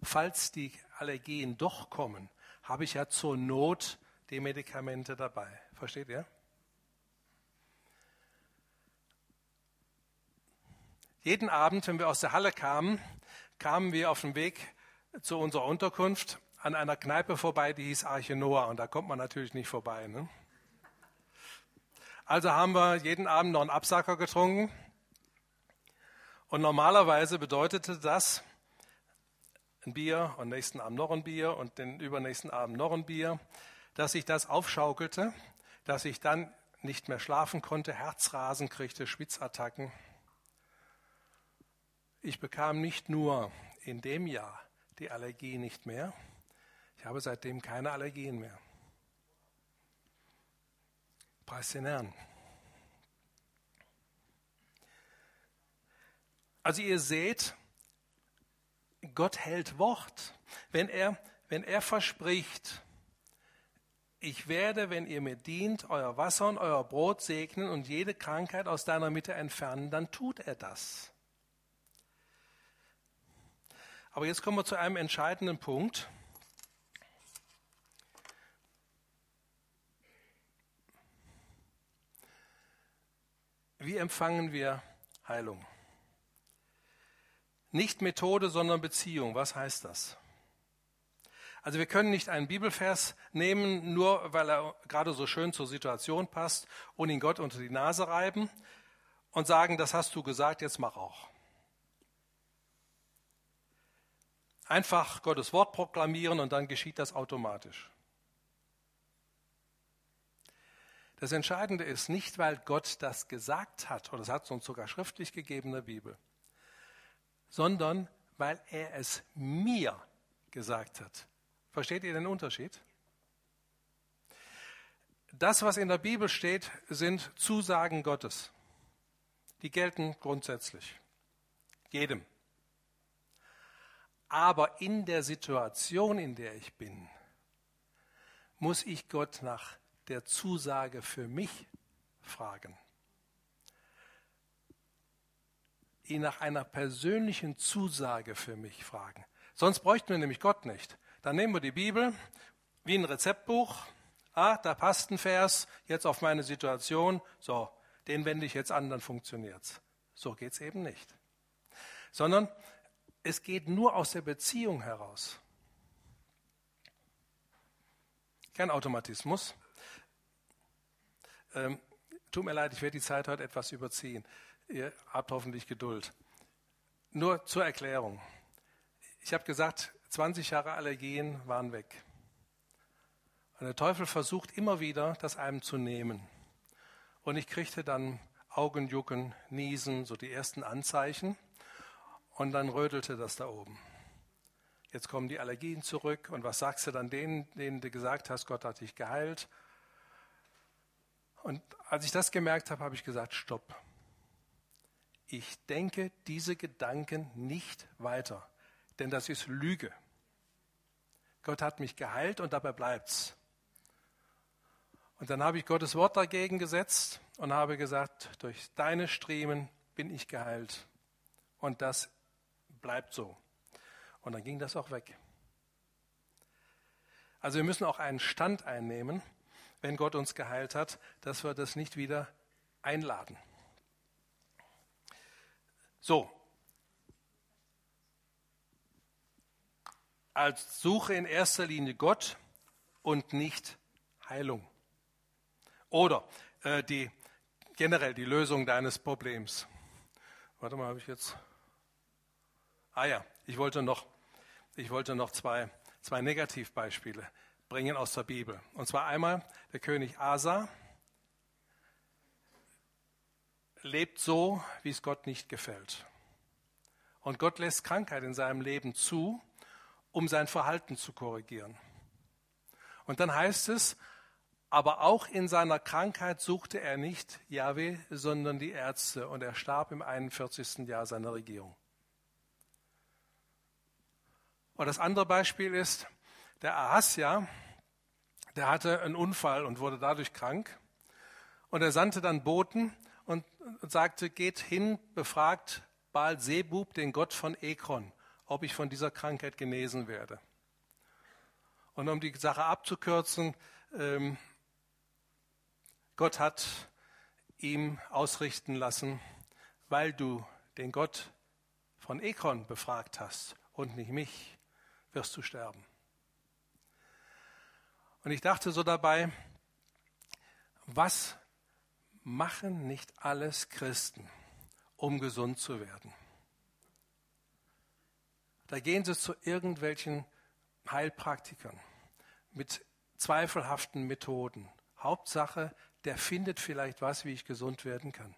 Falls die Allergien doch kommen, habe ich ja zur Not die Medikamente dabei. Versteht ihr? Jeden Abend, wenn wir aus der Halle kamen, kamen wir auf dem Weg zu unserer Unterkunft an einer Kneipe vorbei, die hieß Arche Noah. Und da kommt man natürlich nicht vorbei. Ne? Also haben wir jeden Abend noch einen Absacker getrunken und normalerweise bedeutete das ein Bier und nächsten Abend noch ein Bier und den übernächsten Abend noch ein Bier, dass sich das aufschaukelte, dass ich dann nicht mehr schlafen konnte, Herzrasen kriegte, Schwitzattacken. Ich bekam nicht nur in dem Jahr die Allergie nicht mehr, ich habe seitdem keine Allergien mehr. Preis den Herrn. Also ihr seht, Gott hält Wort. Wenn er, wenn er verspricht, ich werde, wenn ihr mir dient, euer Wasser und euer Brot segnen und jede Krankheit aus deiner Mitte entfernen, dann tut er das. Aber jetzt kommen wir zu einem entscheidenden Punkt. Wie empfangen wir Heilung? Nicht Methode, sondern Beziehung. Was heißt das? Also wir können nicht einen Bibelvers nehmen, nur weil er gerade so schön zur Situation passt und ihn Gott unter die Nase reiben und sagen, das hast du gesagt, jetzt mach auch. einfach Gottes Wort proklamieren und dann geschieht das automatisch. Das Entscheidende ist nicht, weil Gott das gesagt hat, oder es hat es uns sogar schriftlich gegeben in der Bibel, sondern weil er es mir gesagt hat. Versteht ihr den Unterschied? Das, was in der Bibel steht, sind Zusagen Gottes. Die gelten grundsätzlich. Jedem. Aber in der Situation, in der ich bin, muss ich Gott nach der Zusage für mich fragen. Ihn nach einer persönlichen Zusage für mich fragen. Sonst bräuchten wir nämlich Gott nicht. Dann nehmen wir die Bibel wie ein Rezeptbuch. Ah, da passt ein Vers jetzt auf meine Situation. So, den wende ich jetzt an, dann funktioniert's. So geht's eben nicht. Sondern es geht nur aus der Beziehung heraus. Kein Automatismus. Ähm, tut mir leid, ich werde die Zeit heute etwas überziehen. Ihr habt hoffentlich Geduld. Nur zur Erklärung. Ich habe gesagt, 20 Jahre Allergien waren weg. Und der Teufel versucht immer wieder, das einem zu nehmen. Und ich kriegte dann Augenjucken, Niesen, so die ersten Anzeichen. Und dann rödelte das da oben. Jetzt kommen die Allergien zurück. Und was sagst du dann denen, denen du gesagt hast, Gott hat dich geheilt? Und als ich das gemerkt habe, habe ich gesagt, stopp. Ich denke diese Gedanken nicht weiter, denn das ist Lüge. Gott hat mich geheilt und dabei bleibt's. Und dann habe ich Gottes Wort dagegen gesetzt und habe gesagt, durch deine Striemen bin ich geheilt. Und das bleibt so. Und dann ging das auch weg. Also wir müssen auch einen Stand einnehmen wenn Gott uns geheilt hat, dass wir das nicht wieder einladen. So. Als Suche in erster Linie Gott und nicht Heilung. Oder äh, die, generell die Lösung deines Problems. Warte mal, habe ich jetzt. Ah ja, ich wollte noch, ich wollte noch zwei, zwei Negativbeispiele bringen aus der Bibel. Und zwar einmal der König Asa lebt so, wie es Gott nicht gefällt. Und Gott lässt Krankheit in seinem Leben zu, um sein Verhalten zu korrigieren. Und dann heißt es, aber auch in seiner Krankheit suchte er nicht Yahweh, sondern die Ärzte. Und er starb im 41. Jahr seiner Regierung. Und das andere Beispiel ist, der Ahasja, der hatte einen Unfall und wurde dadurch krank. Und er sandte dann Boten und, sagte, geht hin, befragt Baal Sebub, den Gott von Ekron, ob ich von dieser Krankheit genesen werde. Und um die Sache abzukürzen, ähm, Gott hat ihm ausrichten lassen, weil du den Gott von Ekron befragt hast und nicht mich, wirst du sterben. Und ich dachte so dabei, was machen nicht alles Christen, um gesund zu werden? Da gehen sie zu irgendwelchen Heilpraktikern mit zweifelhaften Methoden. Hauptsache, der findet vielleicht was, wie ich gesund werden kann.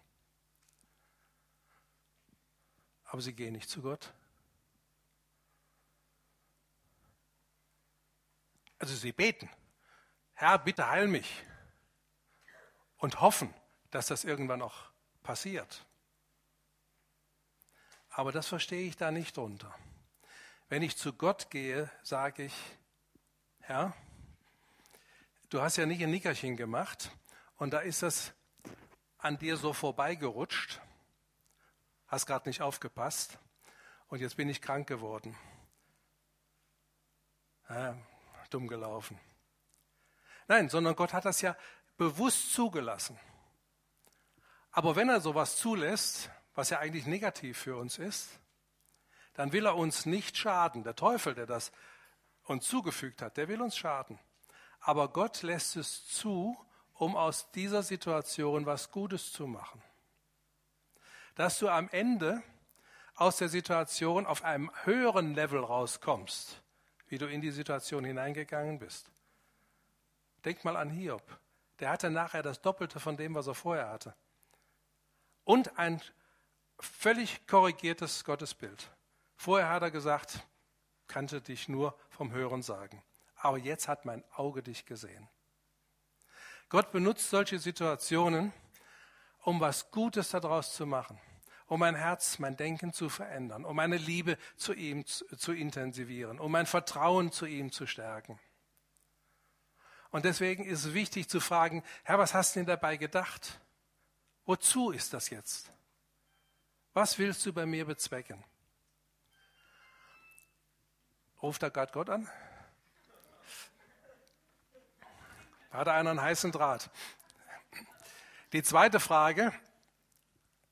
Aber sie gehen nicht zu Gott. Also sie beten. Herr, bitte heil mich. Und hoffen, dass das irgendwann auch passiert. Aber das verstehe ich da nicht drunter. Wenn ich zu Gott gehe, sage ich, Herr, du hast ja nicht ein Nickerchen gemacht und da ist das an dir so vorbeigerutscht, hast gerade nicht aufgepasst und jetzt bin ich krank geworden. Ja, dumm gelaufen. Nein, sondern Gott hat das ja bewusst zugelassen. Aber wenn er sowas zulässt, was ja eigentlich negativ für uns ist, dann will er uns nicht schaden. Der Teufel, der das uns zugefügt hat, der will uns schaden. Aber Gott lässt es zu, um aus dieser Situation was Gutes zu machen. Dass du am Ende aus der Situation auf einem höheren Level rauskommst, wie du in die Situation hineingegangen bist. Denk mal an Hiob. Der hatte nachher das Doppelte von dem, was er vorher hatte. Und ein völlig korrigiertes Gottesbild. Vorher hat er gesagt, kannte dich nur vom Hören sagen. Aber jetzt hat mein Auge dich gesehen. Gott benutzt solche Situationen, um was Gutes daraus zu machen, um mein Herz, mein Denken zu verändern, um meine Liebe zu ihm zu, zu intensivieren, um mein Vertrauen zu ihm zu stärken. Und deswegen ist es wichtig zu fragen, Herr, was hast du denn dabei gedacht? Wozu ist das jetzt? Was willst du bei mir bezwecken? Ruft da Gott Gott an? Hat er einen heißen Draht? Die zweite Frage,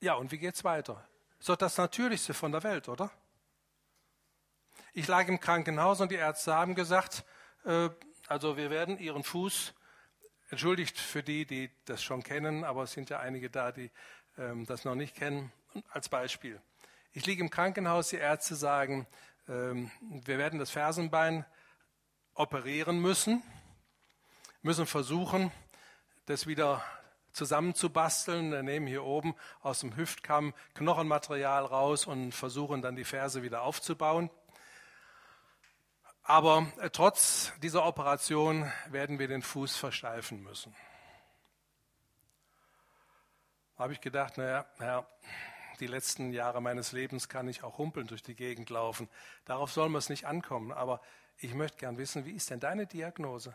ja, und wie geht's weiter? Ist doch das Natürlichste von der Welt, oder? Ich lag im Krankenhaus und die Ärzte haben gesagt, äh, also wir werden Ihren Fuß, entschuldigt für die, die das schon kennen, aber es sind ja einige da, die ähm, das noch nicht kennen, als Beispiel. Ich liege im Krankenhaus, die Ärzte sagen, ähm, wir werden das Fersenbein operieren müssen, müssen versuchen, das wieder zusammenzubasteln. Wir nehmen hier oben aus dem Hüftkamm Knochenmaterial raus und versuchen dann die Ferse wieder aufzubauen. Aber äh, trotz dieser Operation werden wir den Fuß versteifen müssen. Da habe ich gedacht, naja, Herr, die letzten Jahre meines Lebens kann ich auch humpelnd durch die Gegend laufen. Darauf soll man es nicht ankommen. Aber ich möchte gern wissen, wie ist denn deine Diagnose?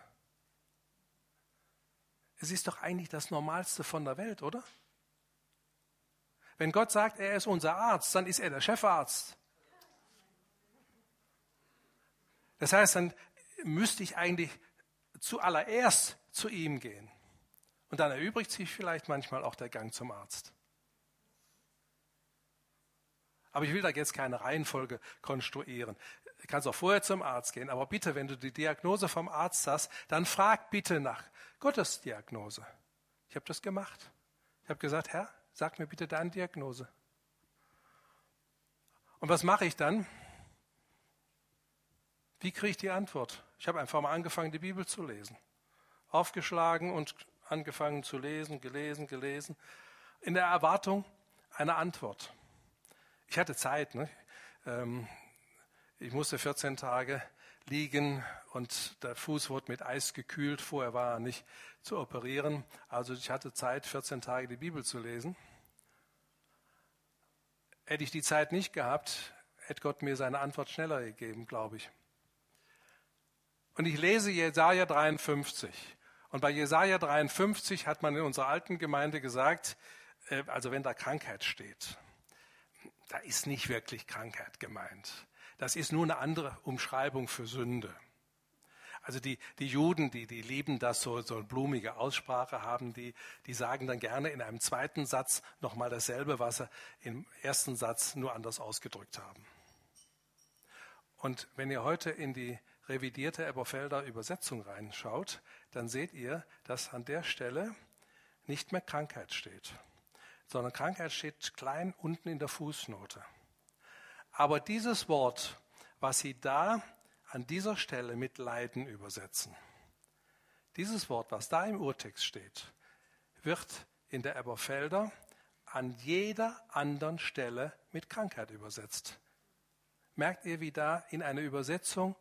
Es ist doch eigentlich das Normalste von der Welt, oder? Wenn Gott sagt, er ist unser Arzt, dann ist er der Chefarzt. Das heißt, dann müsste ich eigentlich zuallererst zu ihm gehen. Und dann erübrigt sich vielleicht manchmal auch der Gang zum Arzt. Aber ich will da jetzt keine Reihenfolge konstruieren. Du kannst auch vorher zum Arzt gehen, aber bitte, wenn du die Diagnose vom Arzt hast, dann frag bitte nach Gottes Diagnose. Ich habe das gemacht. Ich habe gesagt, Herr, sag mir bitte deine Diagnose. Und was mache ich dann? Wie kriege ich die Antwort? Ich habe einfach mal angefangen, die Bibel zu lesen. Aufgeschlagen und angefangen zu lesen, gelesen, gelesen, in der Erwartung einer Antwort. Ich hatte Zeit. Ne? Ähm, ich musste 14 Tage liegen und der Fuß wurde mit Eis gekühlt. Vorher war er nicht zu operieren. Also ich hatte Zeit, 14 Tage die Bibel zu lesen. Hätte ich die Zeit nicht gehabt, hätte Gott mir seine Antwort schneller gegeben, glaube ich. Und ich lese Jesaja 53. Und bei Jesaja 53 hat man in unserer alten Gemeinde gesagt, äh, also wenn da Krankheit steht, da ist nicht wirklich Krankheit gemeint. Das ist nur eine andere Umschreibung für Sünde. Also die, die Juden, die, die lieben das, so, so eine blumige Aussprache haben, die, die sagen dann gerne in einem zweiten Satz nochmal dasselbe, was sie im ersten Satz nur anders ausgedrückt haben. Und wenn ihr heute in die revidierte Eberfelder Übersetzung reinschaut, dann seht ihr, dass an der Stelle nicht mehr Krankheit steht, sondern Krankheit steht klein unten in der Fußnote. Aber dieses Wort, was sie da an dieser Stelle mit Leiden übersetzen, dieses Wort, was da im Urtext steht, wird in der Eberfelder an jeder anderen Stelle mit Krankheit übersetzt. Merkt ihr, wie da in einer Übersetzung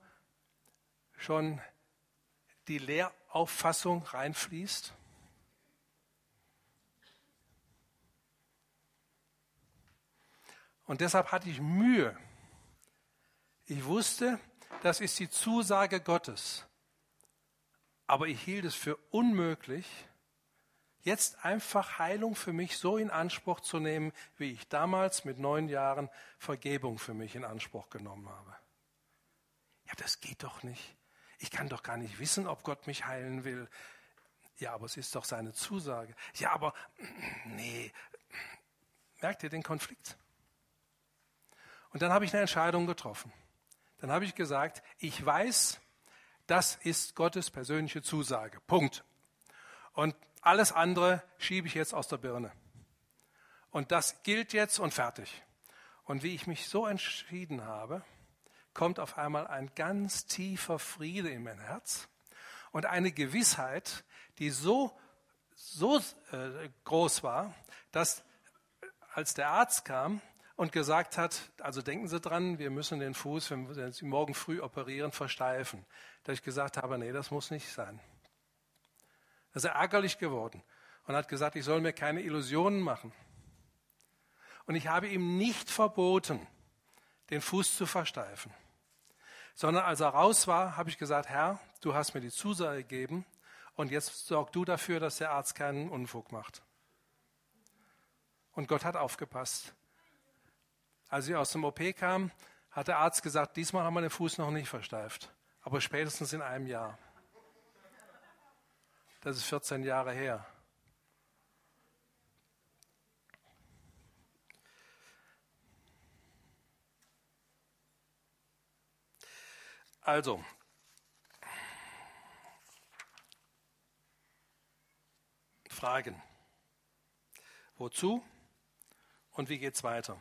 schon die Lehrauffassung reinfließt? Und deshalb hatte ich Mühe. Ich wusste, das ist die Zusage Gottes. Aber ich hielt es für unmöglich, jetzt einfach Heilung für mich so in Anspruch zu nehmen, wie ich damals mit neun Jahren Vergebung für mich in Anspruch genommen habe. Ja, das geht doch nicht. Ich kann doch gar nicht wissen, ob Gott mich heilen will. Ja, aber es ist doch seine Zusage. Ja, aber nee. Merkt ihr den Konflikt? Und dann habe ich eine Entscheidung getroffen. Dann habe ich gesagt, ich weiß, das ist Gottes persönliche Zusage. Punkt. Und alles andere schiebe ich jetzt aus der Birne. Und das gilt jetzt und fertig. Und wie ich mich so entschieden habe, kommt auf einmal ein ganz tiefer Friede in mein Herz und eine Gewissheit, die so, so äh, groß war, dass als der Arzt kam und gesagt hat, also denken Sie dran, wir müssen den Fuß, wenn Sie morgen früh operieren, versteifen, dass ich gesagt habe, nee, das muss nicht sein. Da ist er ärgerlich geworden und hat gesagt, ich soll mir keine Illusionen machen. Und ich habe ihm nicht verboten, den Fuß zu versteifen, sondern als er raus war, habe ich gesagt, Herr, du hast mir die Zusage gegeben und jetzt sorg du dafür, dass der Arzt keinen Unfug macht. Und Gott hat aufgepasst. Als ich aus dem OP kam, hat der Arzt gesagt, diesmal haben wir den Fuß noch nicht versteift, aber spätestens in einem Jahr. Das ist 14 Jahre her. Also, Fragen. Wozu und wie geht es weiter?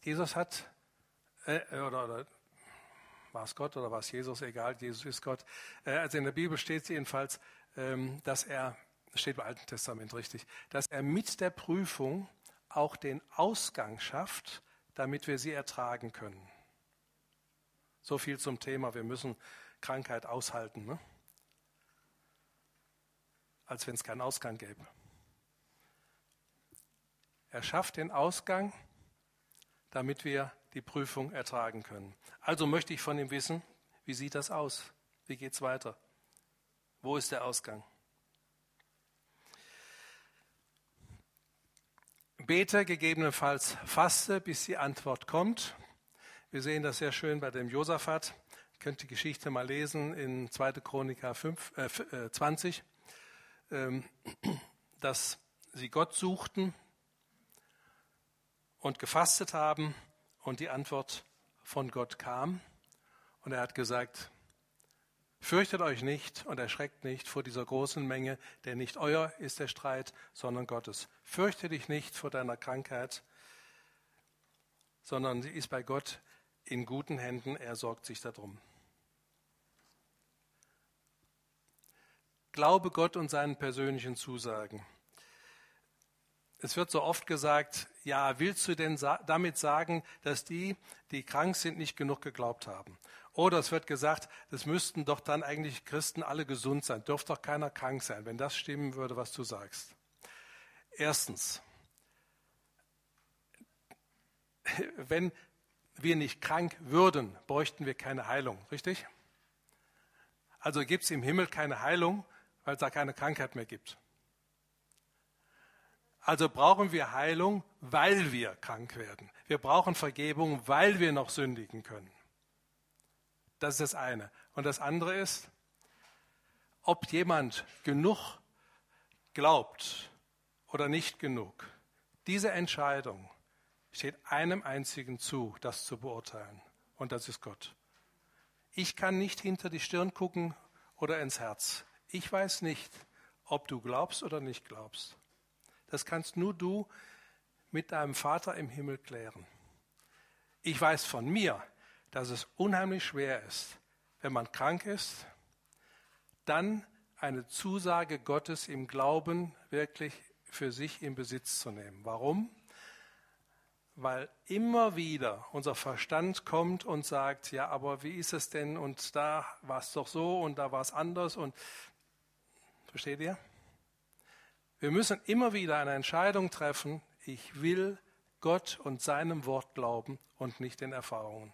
Jesus hat, äh, oder, oder war es Gott oder war es Jesus, egal, Jesus ist Gott. Äh, also in der Bibel steht jedenfalls, ähm, dass er, steht im Alten Testament richtig, dass er mit der Prüfung auch den Ausgang schafft, damit wir sie ertragen können. So viel zum Thema, wir müssen Krankheit aushalten, ne? als wenn es keinen Ausgang gäbe. Er schafft den Ausgang, damit wir die Prüfung ertragen können. Also möchte ich von ihm wissen, wie sieht das aus? Wie geht es weiter? Wo ist der Ausgang? Bete, gegebenenfalls faste, bis die Antwort kommt. Wir sehen das sehr schön bei dem Josaphat. Ihr könnt die Geschichte mal lesen in 2. Chroniker 5, äh, 20, äh, ähm, dass sie Gott suchten und gefastet haben und die Antwort von Gott kam. Und er hat gesagt, Fürchtet euch nicht und erschreckt nicht vor dieser großen Menge, denn nicht euer ist der Streit, sondern Gottes. Fürchte dich nicht vor deiner Krankheit, sondern sie ist bei Gott in guten Händen, er sorgt sich darum. Glaube Gott und seinen persönlichen Zusagen. Es wird so oft gesagt, ja, willst du denn damit sagen, dass die, die krank sind, nicht genug geglaubt haben? Oder es wird gesagt, es müssten doch dann eigentlich Christen alle gesund sein, dürfte doch keiner krank sein, wenn das stimmen würde, was du sagst. Erstens, wenn wir nicht krank würden, bräuchten wir keine Heilung, richtig? Also gibt es im Himmel keine Heilung, weil es da keine Krankheit mehr gibt. Also brauchen wir Heilung, weil wir krank werden. Wir brauchen Vergebung, weil wir noch sündigen können. Das ist das eine. Und das andere ist, ob jemand genug glaubt oder nicht genug. Diese Entscheidung steht einem einzigen zu, das zu beurteilen. Und das ist Gott. Ich kann nicht hinter die Stirn gucken oder ins Herz. Ich weiß nicht, ob du glaubst oder nicht glaubst. Das kannst nur du mit deinem Vater im Himmel klären. Ich weiß von mir, dass es unheimlich schwer ist, wenn man krank ist, dann eine Zusage Gottes im Glauben wirklich für sich in Besitz zu nehmen. Warum? Weil immer wieder unser Verstand kommt und sagt, ja, aber wie ist es denn und da war es doch so und da war es anders und versteht ihr? Wir müssen immer wieder eine Entscheidung treffen, ich will Gott und seinem Wort glauben und nicht den Erfahrungen.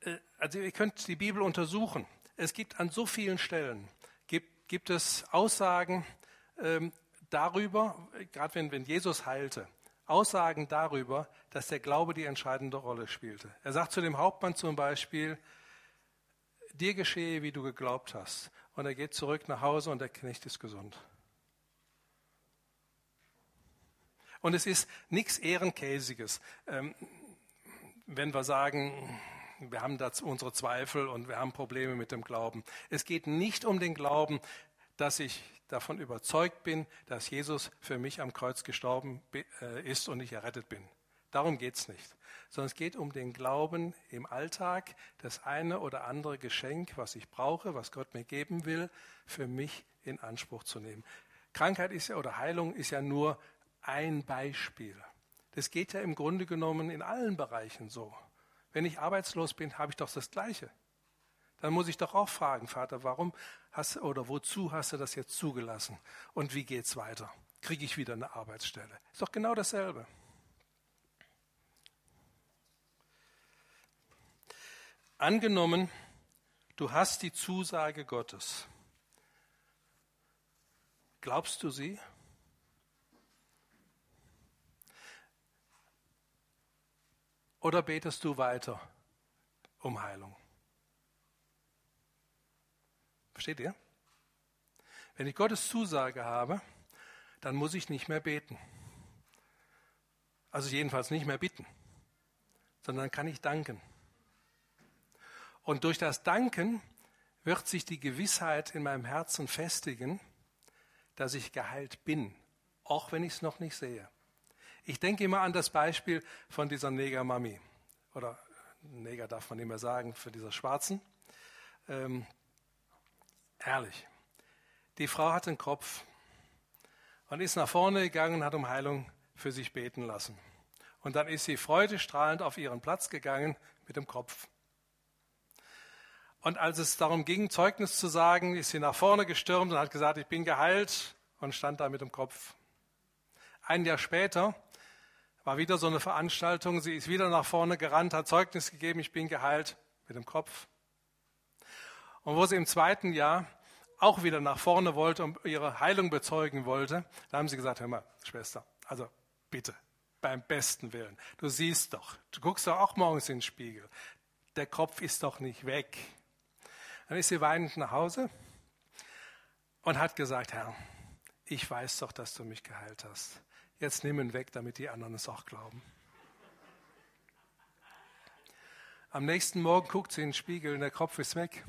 Äh, also ihr könnt die Bibel untersuchen. Es gibt an so vielen Stellen, gibt, gibt es Aussagen ähm, darüber, gerade wenn, wenn Jesus heilte, Aussagen darüber, dass der Glaube die entscheidende Rolle spielte. Er sagt zu dem Hauptmann zum Beispiel, dir geschehe, wie du geglaubt hast. Und er geht zurück nach Hause und der Knecht ist gesund. Und es ist nichts Ehrenkäsiges. Ähm, wenn wir sagen, wir haben dazu unsere Zweifel und wir haben Probleme mit dem Glauben. Es geht nicht um den Glauben, dass ich davon überzeugt bin, dass Jesus für mich am Kreuz gestorben äh, ist und ich errettet bin. Darum geht es nicht. Sondern es geht um den Glauben im Alltag, das eine oder andere Geschenk, was ich brauche, was Gott mir geben will, für mich in Anspruch zu nehmen. Krankheit ist ja oder Heilung ist ja nur ein Beispiel. Das geht ja im Grunde genommen in allen Bereichen so. Wenn ich arbeitslos bin, habe ich doch das Gleiche. Dann muss ich doch auch fragen, Vater, warum hast oder wozu hast du das jetzt zugelassen? Und wie geht's weiter? Kriege ich wieder eine Arbeitsstelle? Ist doch genau dasselbe. Angenommen, du hast die Zusage Gottes. Glaubst du sie? Oder betest du weiter um Heilung? Versteht ihr? Wenn ich Gottes Zusage habe, dann muss ich nicht mehr beten. Also jedenfalls nicht mehr bitten, sondern kann ich danken. Und durch das Danken wird sich die Gewissheit in meinem Herzen festigen, dass ich geheilt bin, auch wenn ich es noch nicht sehe. Ich denke immer an das Beispiel von dieser Negermami. Oder Neger darf man nicht mehr sagen, für dieser Schwarzen. Ähm, herrlich. Die Frau hat einen Kopf und ist nach vorne gegangen und hat um Heilung für sich beten lassen. Und dann ist sie freudestrahlend auf ihren Platz gegangen mit dem Kopf. Und als es darum ging, Zeugnis zu sagen, ist sie nach vorne gestürmt und hat gesagt, ich bin geheilt und stand da mit dem Kopf. Ein Jahr später war wieder so eine Veranstaltung. Sie ist wieder nach vorne gerannt, hat Zeugnis gegeben, ich bin geheilt mit dem Kopf. Und wo sie im zweiten Jahr auch wieder nach vorne wollte und ihre Heilung bezeugen wollte, da haben sie gesagt, hör mal, Schwester, also bitte, beim besten Willen, du siehst doch, du guckst doch auch morgens in den Spiegel, der Kopf ist doch nicht weg. Dann ist sie weinend nach Hause und hat gesagt, Herr, ich weiß doch, dass du mich geheilt hast. Jetzt nimm ihn weg, damit die anderen es auch glauben. Am nächsten Morgen guckt sie in den Spiegel und der Kopf ist weg.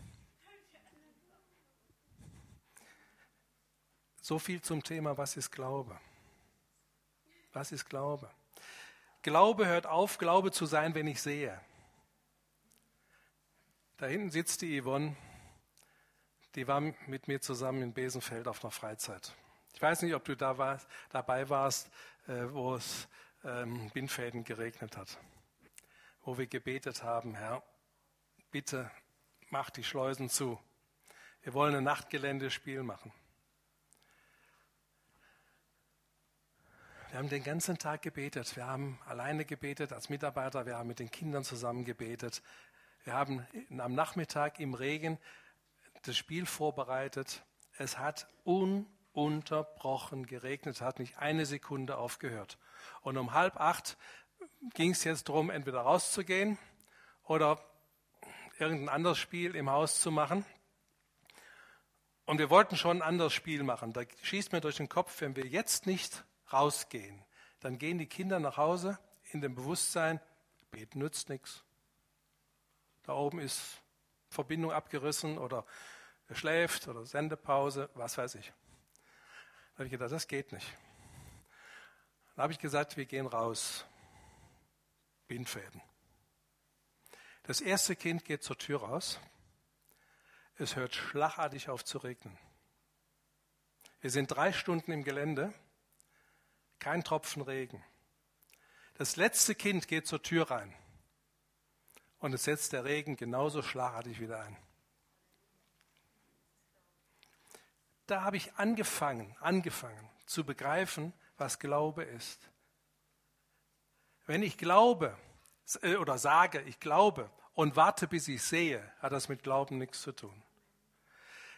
So viel zum Thema, was ist Glaube? Was ist Glaube? Glaube hört auf, Glaube zu sein, wenn ich sehe. Da hinten sitzt die Yvonne, die war mit mir zusammen in Besenfeld auf einer Freizeit. Ich weiß nicht, ob du da warst, dabei warst, äh, wo es ähm, Bindfäden geregnet hat, wo wir gebetet haben, Herr, bitte mach die Schleusen zu. Wir wollen ein Nachtgeländespiel machen. Wir haben den ganzen Tag gebetet. Wir haben alleine gebetet als Mitarbeiter. Wir haben mit den Kindern zusammen gebetet. Wir haben am Nachmittag im Regen das Spiel vorbereitet. Es hat un ununterbrochen geregnet hat, nicht eine Sekunde aufgehört. Und um halb acht ging es jetzt darum, entweder rauszugehen oder irgendein anderes Spiel im Haus zu machen. Und wir wollten schon ein anderes Spiel machen. Da schießt mir durch den Kopf, wenn wir jetzt nicht rausgehen, dann gehen die Kinder nach Hause in dem Bewusstsein, beten nützt nichts. Da oben ist Verbindung abgerissen oder er schläft oder Sendepause, was weiß ich habe ich gedacht, das geht nicht. Dann habe ich gesagt, wir gehen raus. Bindfäden. Das erste Kind geht zur Tür raus. Es hört schlagartig auf zu regnen. Wir sind drei Stunden im Gelände, kein Tropfen Regen. Das letzte Kind geht zur Tür rein und es setzt der Regen genauso schlagartig wieder ein. da habe ich angefangen, angefangen zu begreifen, was Glaube ist. Wenn ich glaube äh, oder sage, ich glaube und warte, bis ich sehe, hat das mit Glauben nichts zu tun.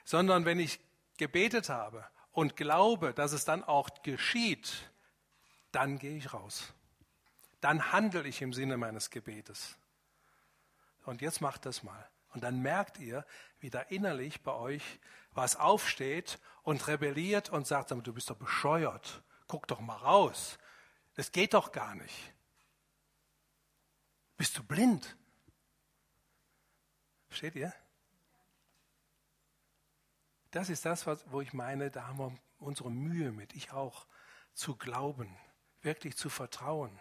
Sondern wenn ich gebetet habe und glaube, dass es dann auch geschieht, dann gehe ich raus. Dann handle ich im Sinne meines Gebetes. Und jetzt macht das mal. Und dann merkt ihr, wie da innerlich bei euch was aufsteht und rebelliert und sagt, du bist doch bescheuert. Guck doch mal raus. Das geht doch gar nicht. Bist du blind? Versteht ihr? Das ist das, was, wo ich meine, da haben wir unsere Mühe mit, ich auch, zu glauben, wirklich zu vertrauen,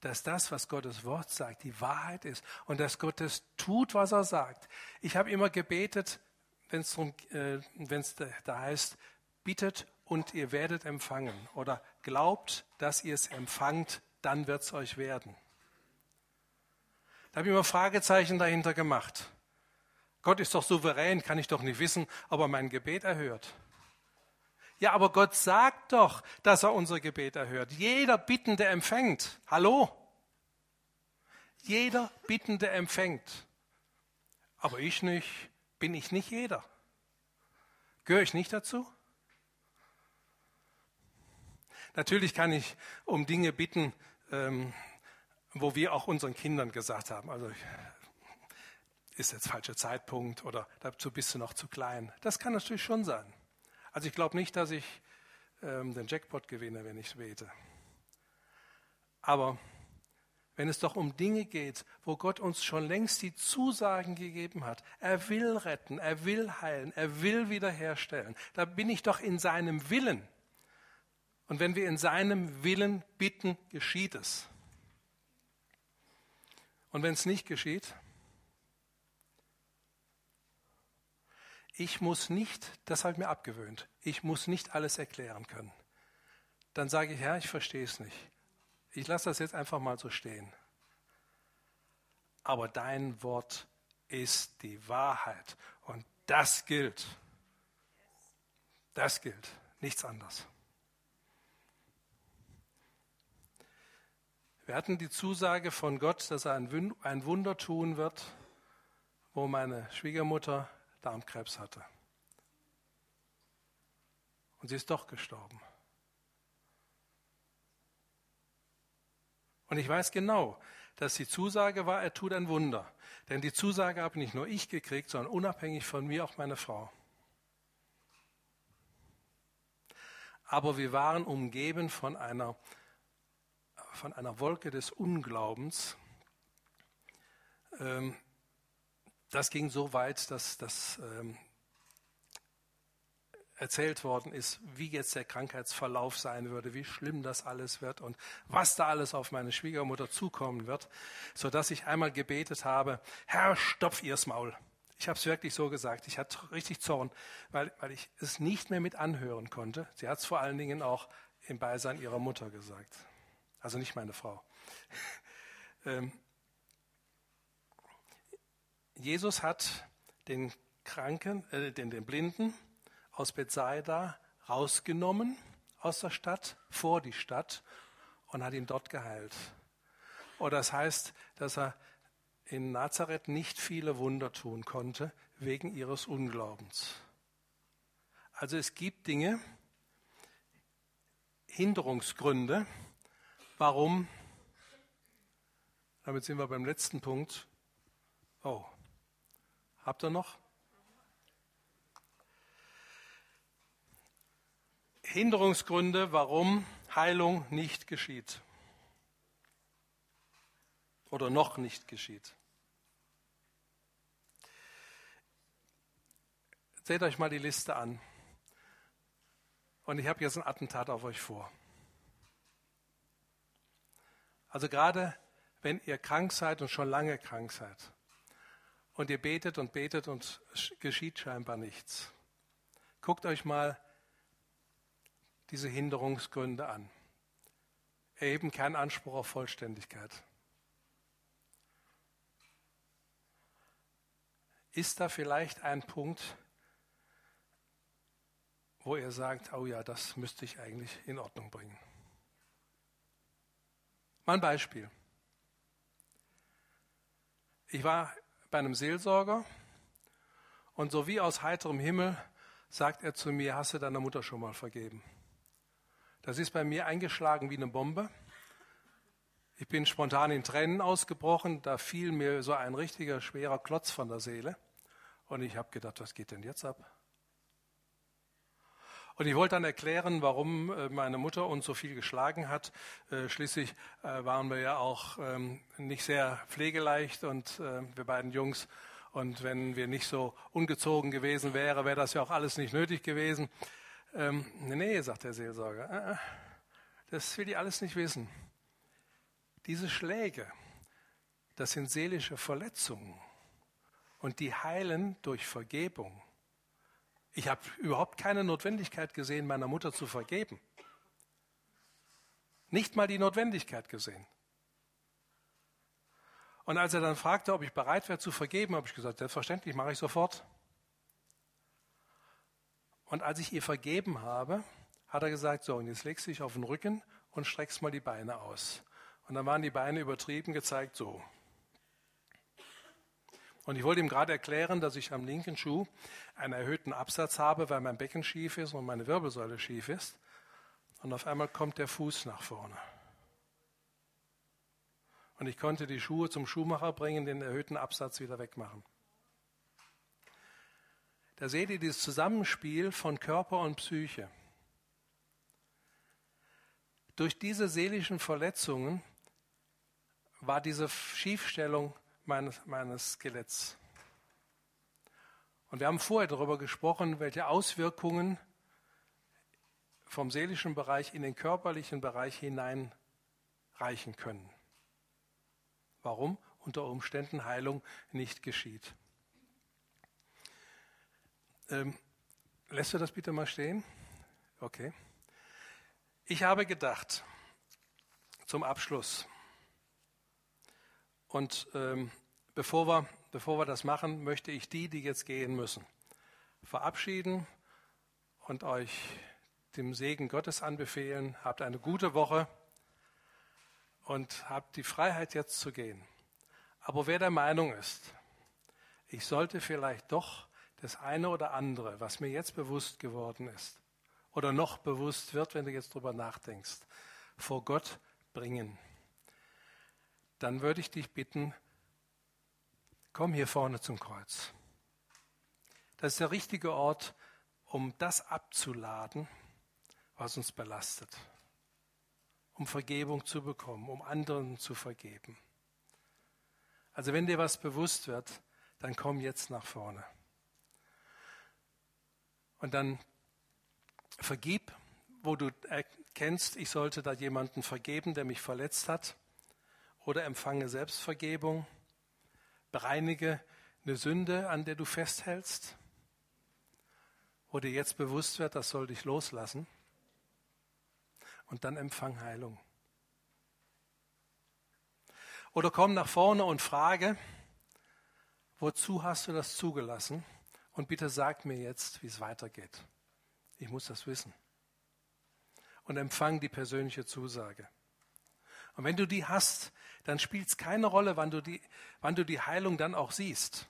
dass das, was Gottes Wort sagt, die Wahrheit ist und dass Gott es tut, was er sagt. Ich habe immer gebetet, wenn es äh, da heißt, bittet und ihr werdet empfangen oder glaubt, dass ihr es empfangt, dann wird es euch werden. Da habe ich immer Fragezeichen dahinter gemacht. Gott ist doch souverän, kann ich doch nicht wissen, ob er mein Gebet erhört. Ja, aber Gott sagt doch, dass er unser Gebet erhört. Jeder Bittende empfängt. Hallo? Jeder Bittende empfängt. Aber ich nicht, bin ich nicht jeder. Gehöre ich nicht dazu? Natürlich kann ich um Dinge bitten, ähm, wo wir auch unseren Kindern gesagt haben, also ist jetzt falscher Zeitpunkt oder dazu bist du noch zu klein. Das kann natürlich schon sein. Also ich glaube nicht, dass ich ähm, den Jackpot gewinne, wenn ich bete. Aber wenn es doch um Dinge geht, wo Gott uns schon längst die Zusagen gegeben hat, er will retten, er will heilen, er will wiederherstellen, da bin ich doch in seinem Willen. Und wenn wir in seinem Willen bitten, geschieht es. Und wenn es nicht geschieht, ich muss nicht, das habe ich mir abgewöhnt, ich muss nicht alles erklären können. Dann sage ich, Herr, ich verstehe es nicht. Ich lasse das jetzt einfach mal so stehen. Aber dein Wort ist die Wahrheit und das gilt. Das gilt, nichts anderes. Wir hatten die Zusage von Gott, dass er ein Wunder tun wird, wo meine Schwiegermutter Darmkrebs hatte. Und sie ist doch gestorben. Und ich weiß genau, dass die Zusage war, er tut ein Wunder. Denn die Zusage habe nicht nur ich gekriegt, sondern unabhängig von mir auch meine Frau. Aber wir waren umgeben von einer von einer Wolke des Unglaubens. Ähm, das ging so weit, dass das ähm, erzählt worden ist, wie jetzt der Krankheitsverlauf sein würde, wie schlimm das alles wird und was da alles auf meine Schwiegermutter zukommen wird, so dass ich einmal gebetet habe, Herr, stopf ihr's Maul. Ich habe es wirklich so gesagt. Ich hatte richtig Zorn, weil, weil ich es nicht mehr mit anhören konnte. Sie hat es vor allen Dingen auch im Beisein ihrer Mutter gesagt. Also nicht meine Frau. ähm, Jesus hat den Kranken, äh, den, den Blinden aus Bethsaida rausgenommen aus der Stadt, vor die Stadt und hat ihn dort geheilt. Oder das heißt, dass er in Nazareth nicht viele Wunder tun konnte wegen ihres Unglaubens. Also es gibt Dinge, Hinderungsgründe, Warum? Damit sind wir beim letzten Punkt. Oh, habt ihr noch? Hinderungsgründe, warum Heilung nicht geschieht. Oder noch nicht geschieht. Seht euch mal die Liste an. Und ich habe jetzt ein Attentat auf euch vor. Also gerade wenn ihr krank seid und schon lange krank seid und ihr betet und betet und es geschieht scheinbar nichts, guckt euch mal diese Hinderungsgründe an. Erheben keinen Anspruch auf Vollständigkeit. Ist da vielleicht ein Punkt, wo ihr sagt, oh ja, das müsste ich eigentlich in Ordnung bringen? Mal ein Beispiel. Ich war bei einem Seelsorger und so wie aus heiterem Himmel sagt er zu mir, hast du deiner Mutter schon mal vergeben? Das ist bei mir eingeschlagen wie eine Bombe. Ich bin spontan in Tränen ausgebrochen, da fiel mir so ein richtiger schwerer Klotz von der Seele. Und ich habe gedacht, was geht denn jetzt ab? Und ich wollte dann erklären, warum äh, meine Mutter uns so viel geschlagen hat. Äh, schließlich äh, waren wir ja auch ähm, nicht sehr pflegeleicht und wir beiden Jungs. Und wenn wir nicht so ungezogen gewesen wären, wäre das ja auch alles nicht nötig gewesen. Ähm, nee, sagt der Seelsorger, das will die alles nicht wissen. Diese Schläge, das sind seelische Verletzungen und die heilen durch Vergebung. Ich habe überhaupt keine Notwendigkeit gesehen, meiner Mutter zu vergeben. Nicht mal die Notwendigkeit gesehen. Und als er dann fragte, ob ich bereit wäre zu vergeben, habe ich gesagt, selbstverständlich mache ich sofort. Und als ich ihr vergeben habe, hat er gesagt, so, und jetzt legst du dich auf den Rücken und streckst mal die Beine aus. Und dann waren die Beine übertrieben gezeigt so. Und ich wollte ihm gerade erklären, dass ich am linken Schuh einen erhöhten Absatz habe, weil mein Becken schief ist und meine Wirbelsäule schief ist. Und auf einmal kommt der Fuß nach vorne. Und ich konnte die Schuhe zum Schuhmacher bringen, den erhöhten Absatz wieder wegmachen. Da seht ihr dieses Zusammenspiel von Körper und Psyche. Durch diese seelischen Verletzungen war diese Schiefstellung meines, meines Skeletts. Und wir haben vorher darüber gesprochen, welche Auswirkungen vom seelischen Bereich in den körperlichen Bereich hineinreichen können warum unter Umständen Heilung nicht geschieht. Ähm, lässt du das bitte mal stehen? Okay. Ich habe gedacht, zum Abschluss, und ähm, bevor, wir, bevor wir das machen, möchte ich die, die jetzt gehen müssen, verabschieden und euch dem Segen Gottes anbefehlen. Habt eine gute Woche und habe die Freiheit jetzt zu gehen. Aber wer der Meinung ist, ich sollte vielleicht doch das eine oder andere, was mir jetzt bewusst geworden ist oder noch bewusst wird, wenn du jetzt drüber nachdenkst, vor Gott bringen, dann würde ich dich bitten, komm hier vorne zum Kreuz. Das ist der richtige Ort, um das abzuladen, was uns belastet um Vergebung zu bekommen, um anderen zu vergeben. Also wenn dir was bewusst wird, dann komm jetzt nach vorne. Und dann vergib, wo du erkennst, ich sollte da jemanden vergeben, der mich verletzt hat. Oder empfange Selbstvergebung. Bereinige eine Sünde, an der du festhältst. Wo dir jetzt bewusst wird, das soll dich loslassen und dann empfang Heilung. Oder komm nach vorne und frage, wozu hast du das zugelassen? Und bitte sag mir jetzt, wie es weitergeht. Ich muss das wissen. Und empfang die persönliche Zusage. Und wenn du die hast, dann spielt es keine Rolle, wann du, die, wann du die Heilung dann auch siehst.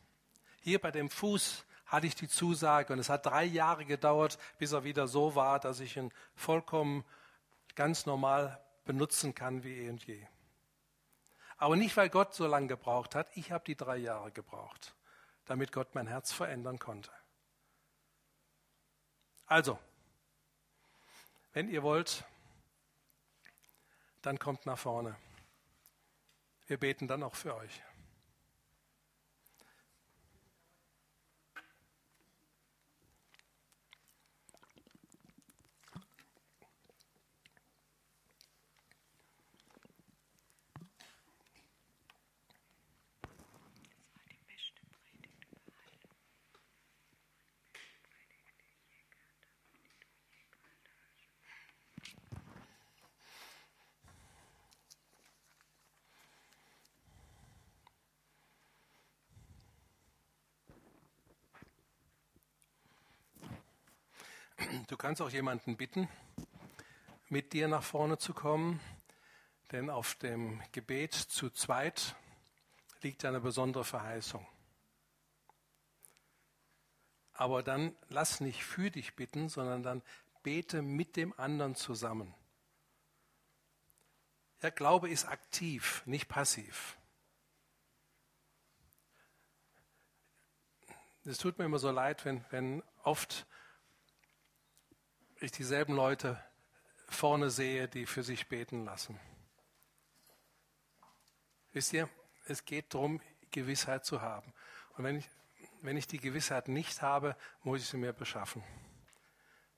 Hier bei dem Fuß hatte ich die Zusage und es hat drei Jahre gedauert, bis er wieder so war, dass ich ihn vollkommen ganz normal benutzen kann wie eh und je. Aber nicht, weil Gott so lange gebraucht hat. Ich habe die drei Jahre gebraucht, damit Gott mein Herz verändern konnte. Also, wenn ihr wollt, dann kommt nach vorne. Wir beten dann auch für euch. Du kannst auch jemanden bitten, mit dir nach vorne zu kommen, denn auf dem Gebet zu zweit liegt eine besondere Verheißung. Aber dann lass nicht für dich bitten, sondern dann bete mit dem anderen zusammen. Ja, Glaube ist aktiv, nicht passiv. Es tut mir immer so leid, wenn, wenn oft ich dieselben Leute vorne sehe, die für sich beten lassen. Wisst ihr, es geht darum, Gewissheit zu haben. Und wenn ich, wenn ich die Gewissheit nicht habe, muss ich sie mir beschaffen.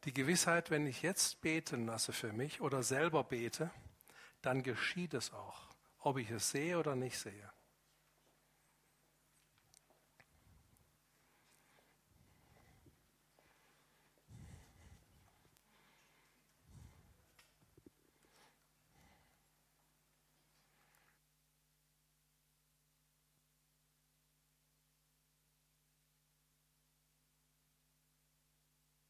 Die Gewissheit, wenn ich jetzt beten lasse für mich oder selber bete, dann geschieht es auch, ob ich es sehe oder nicht sehe.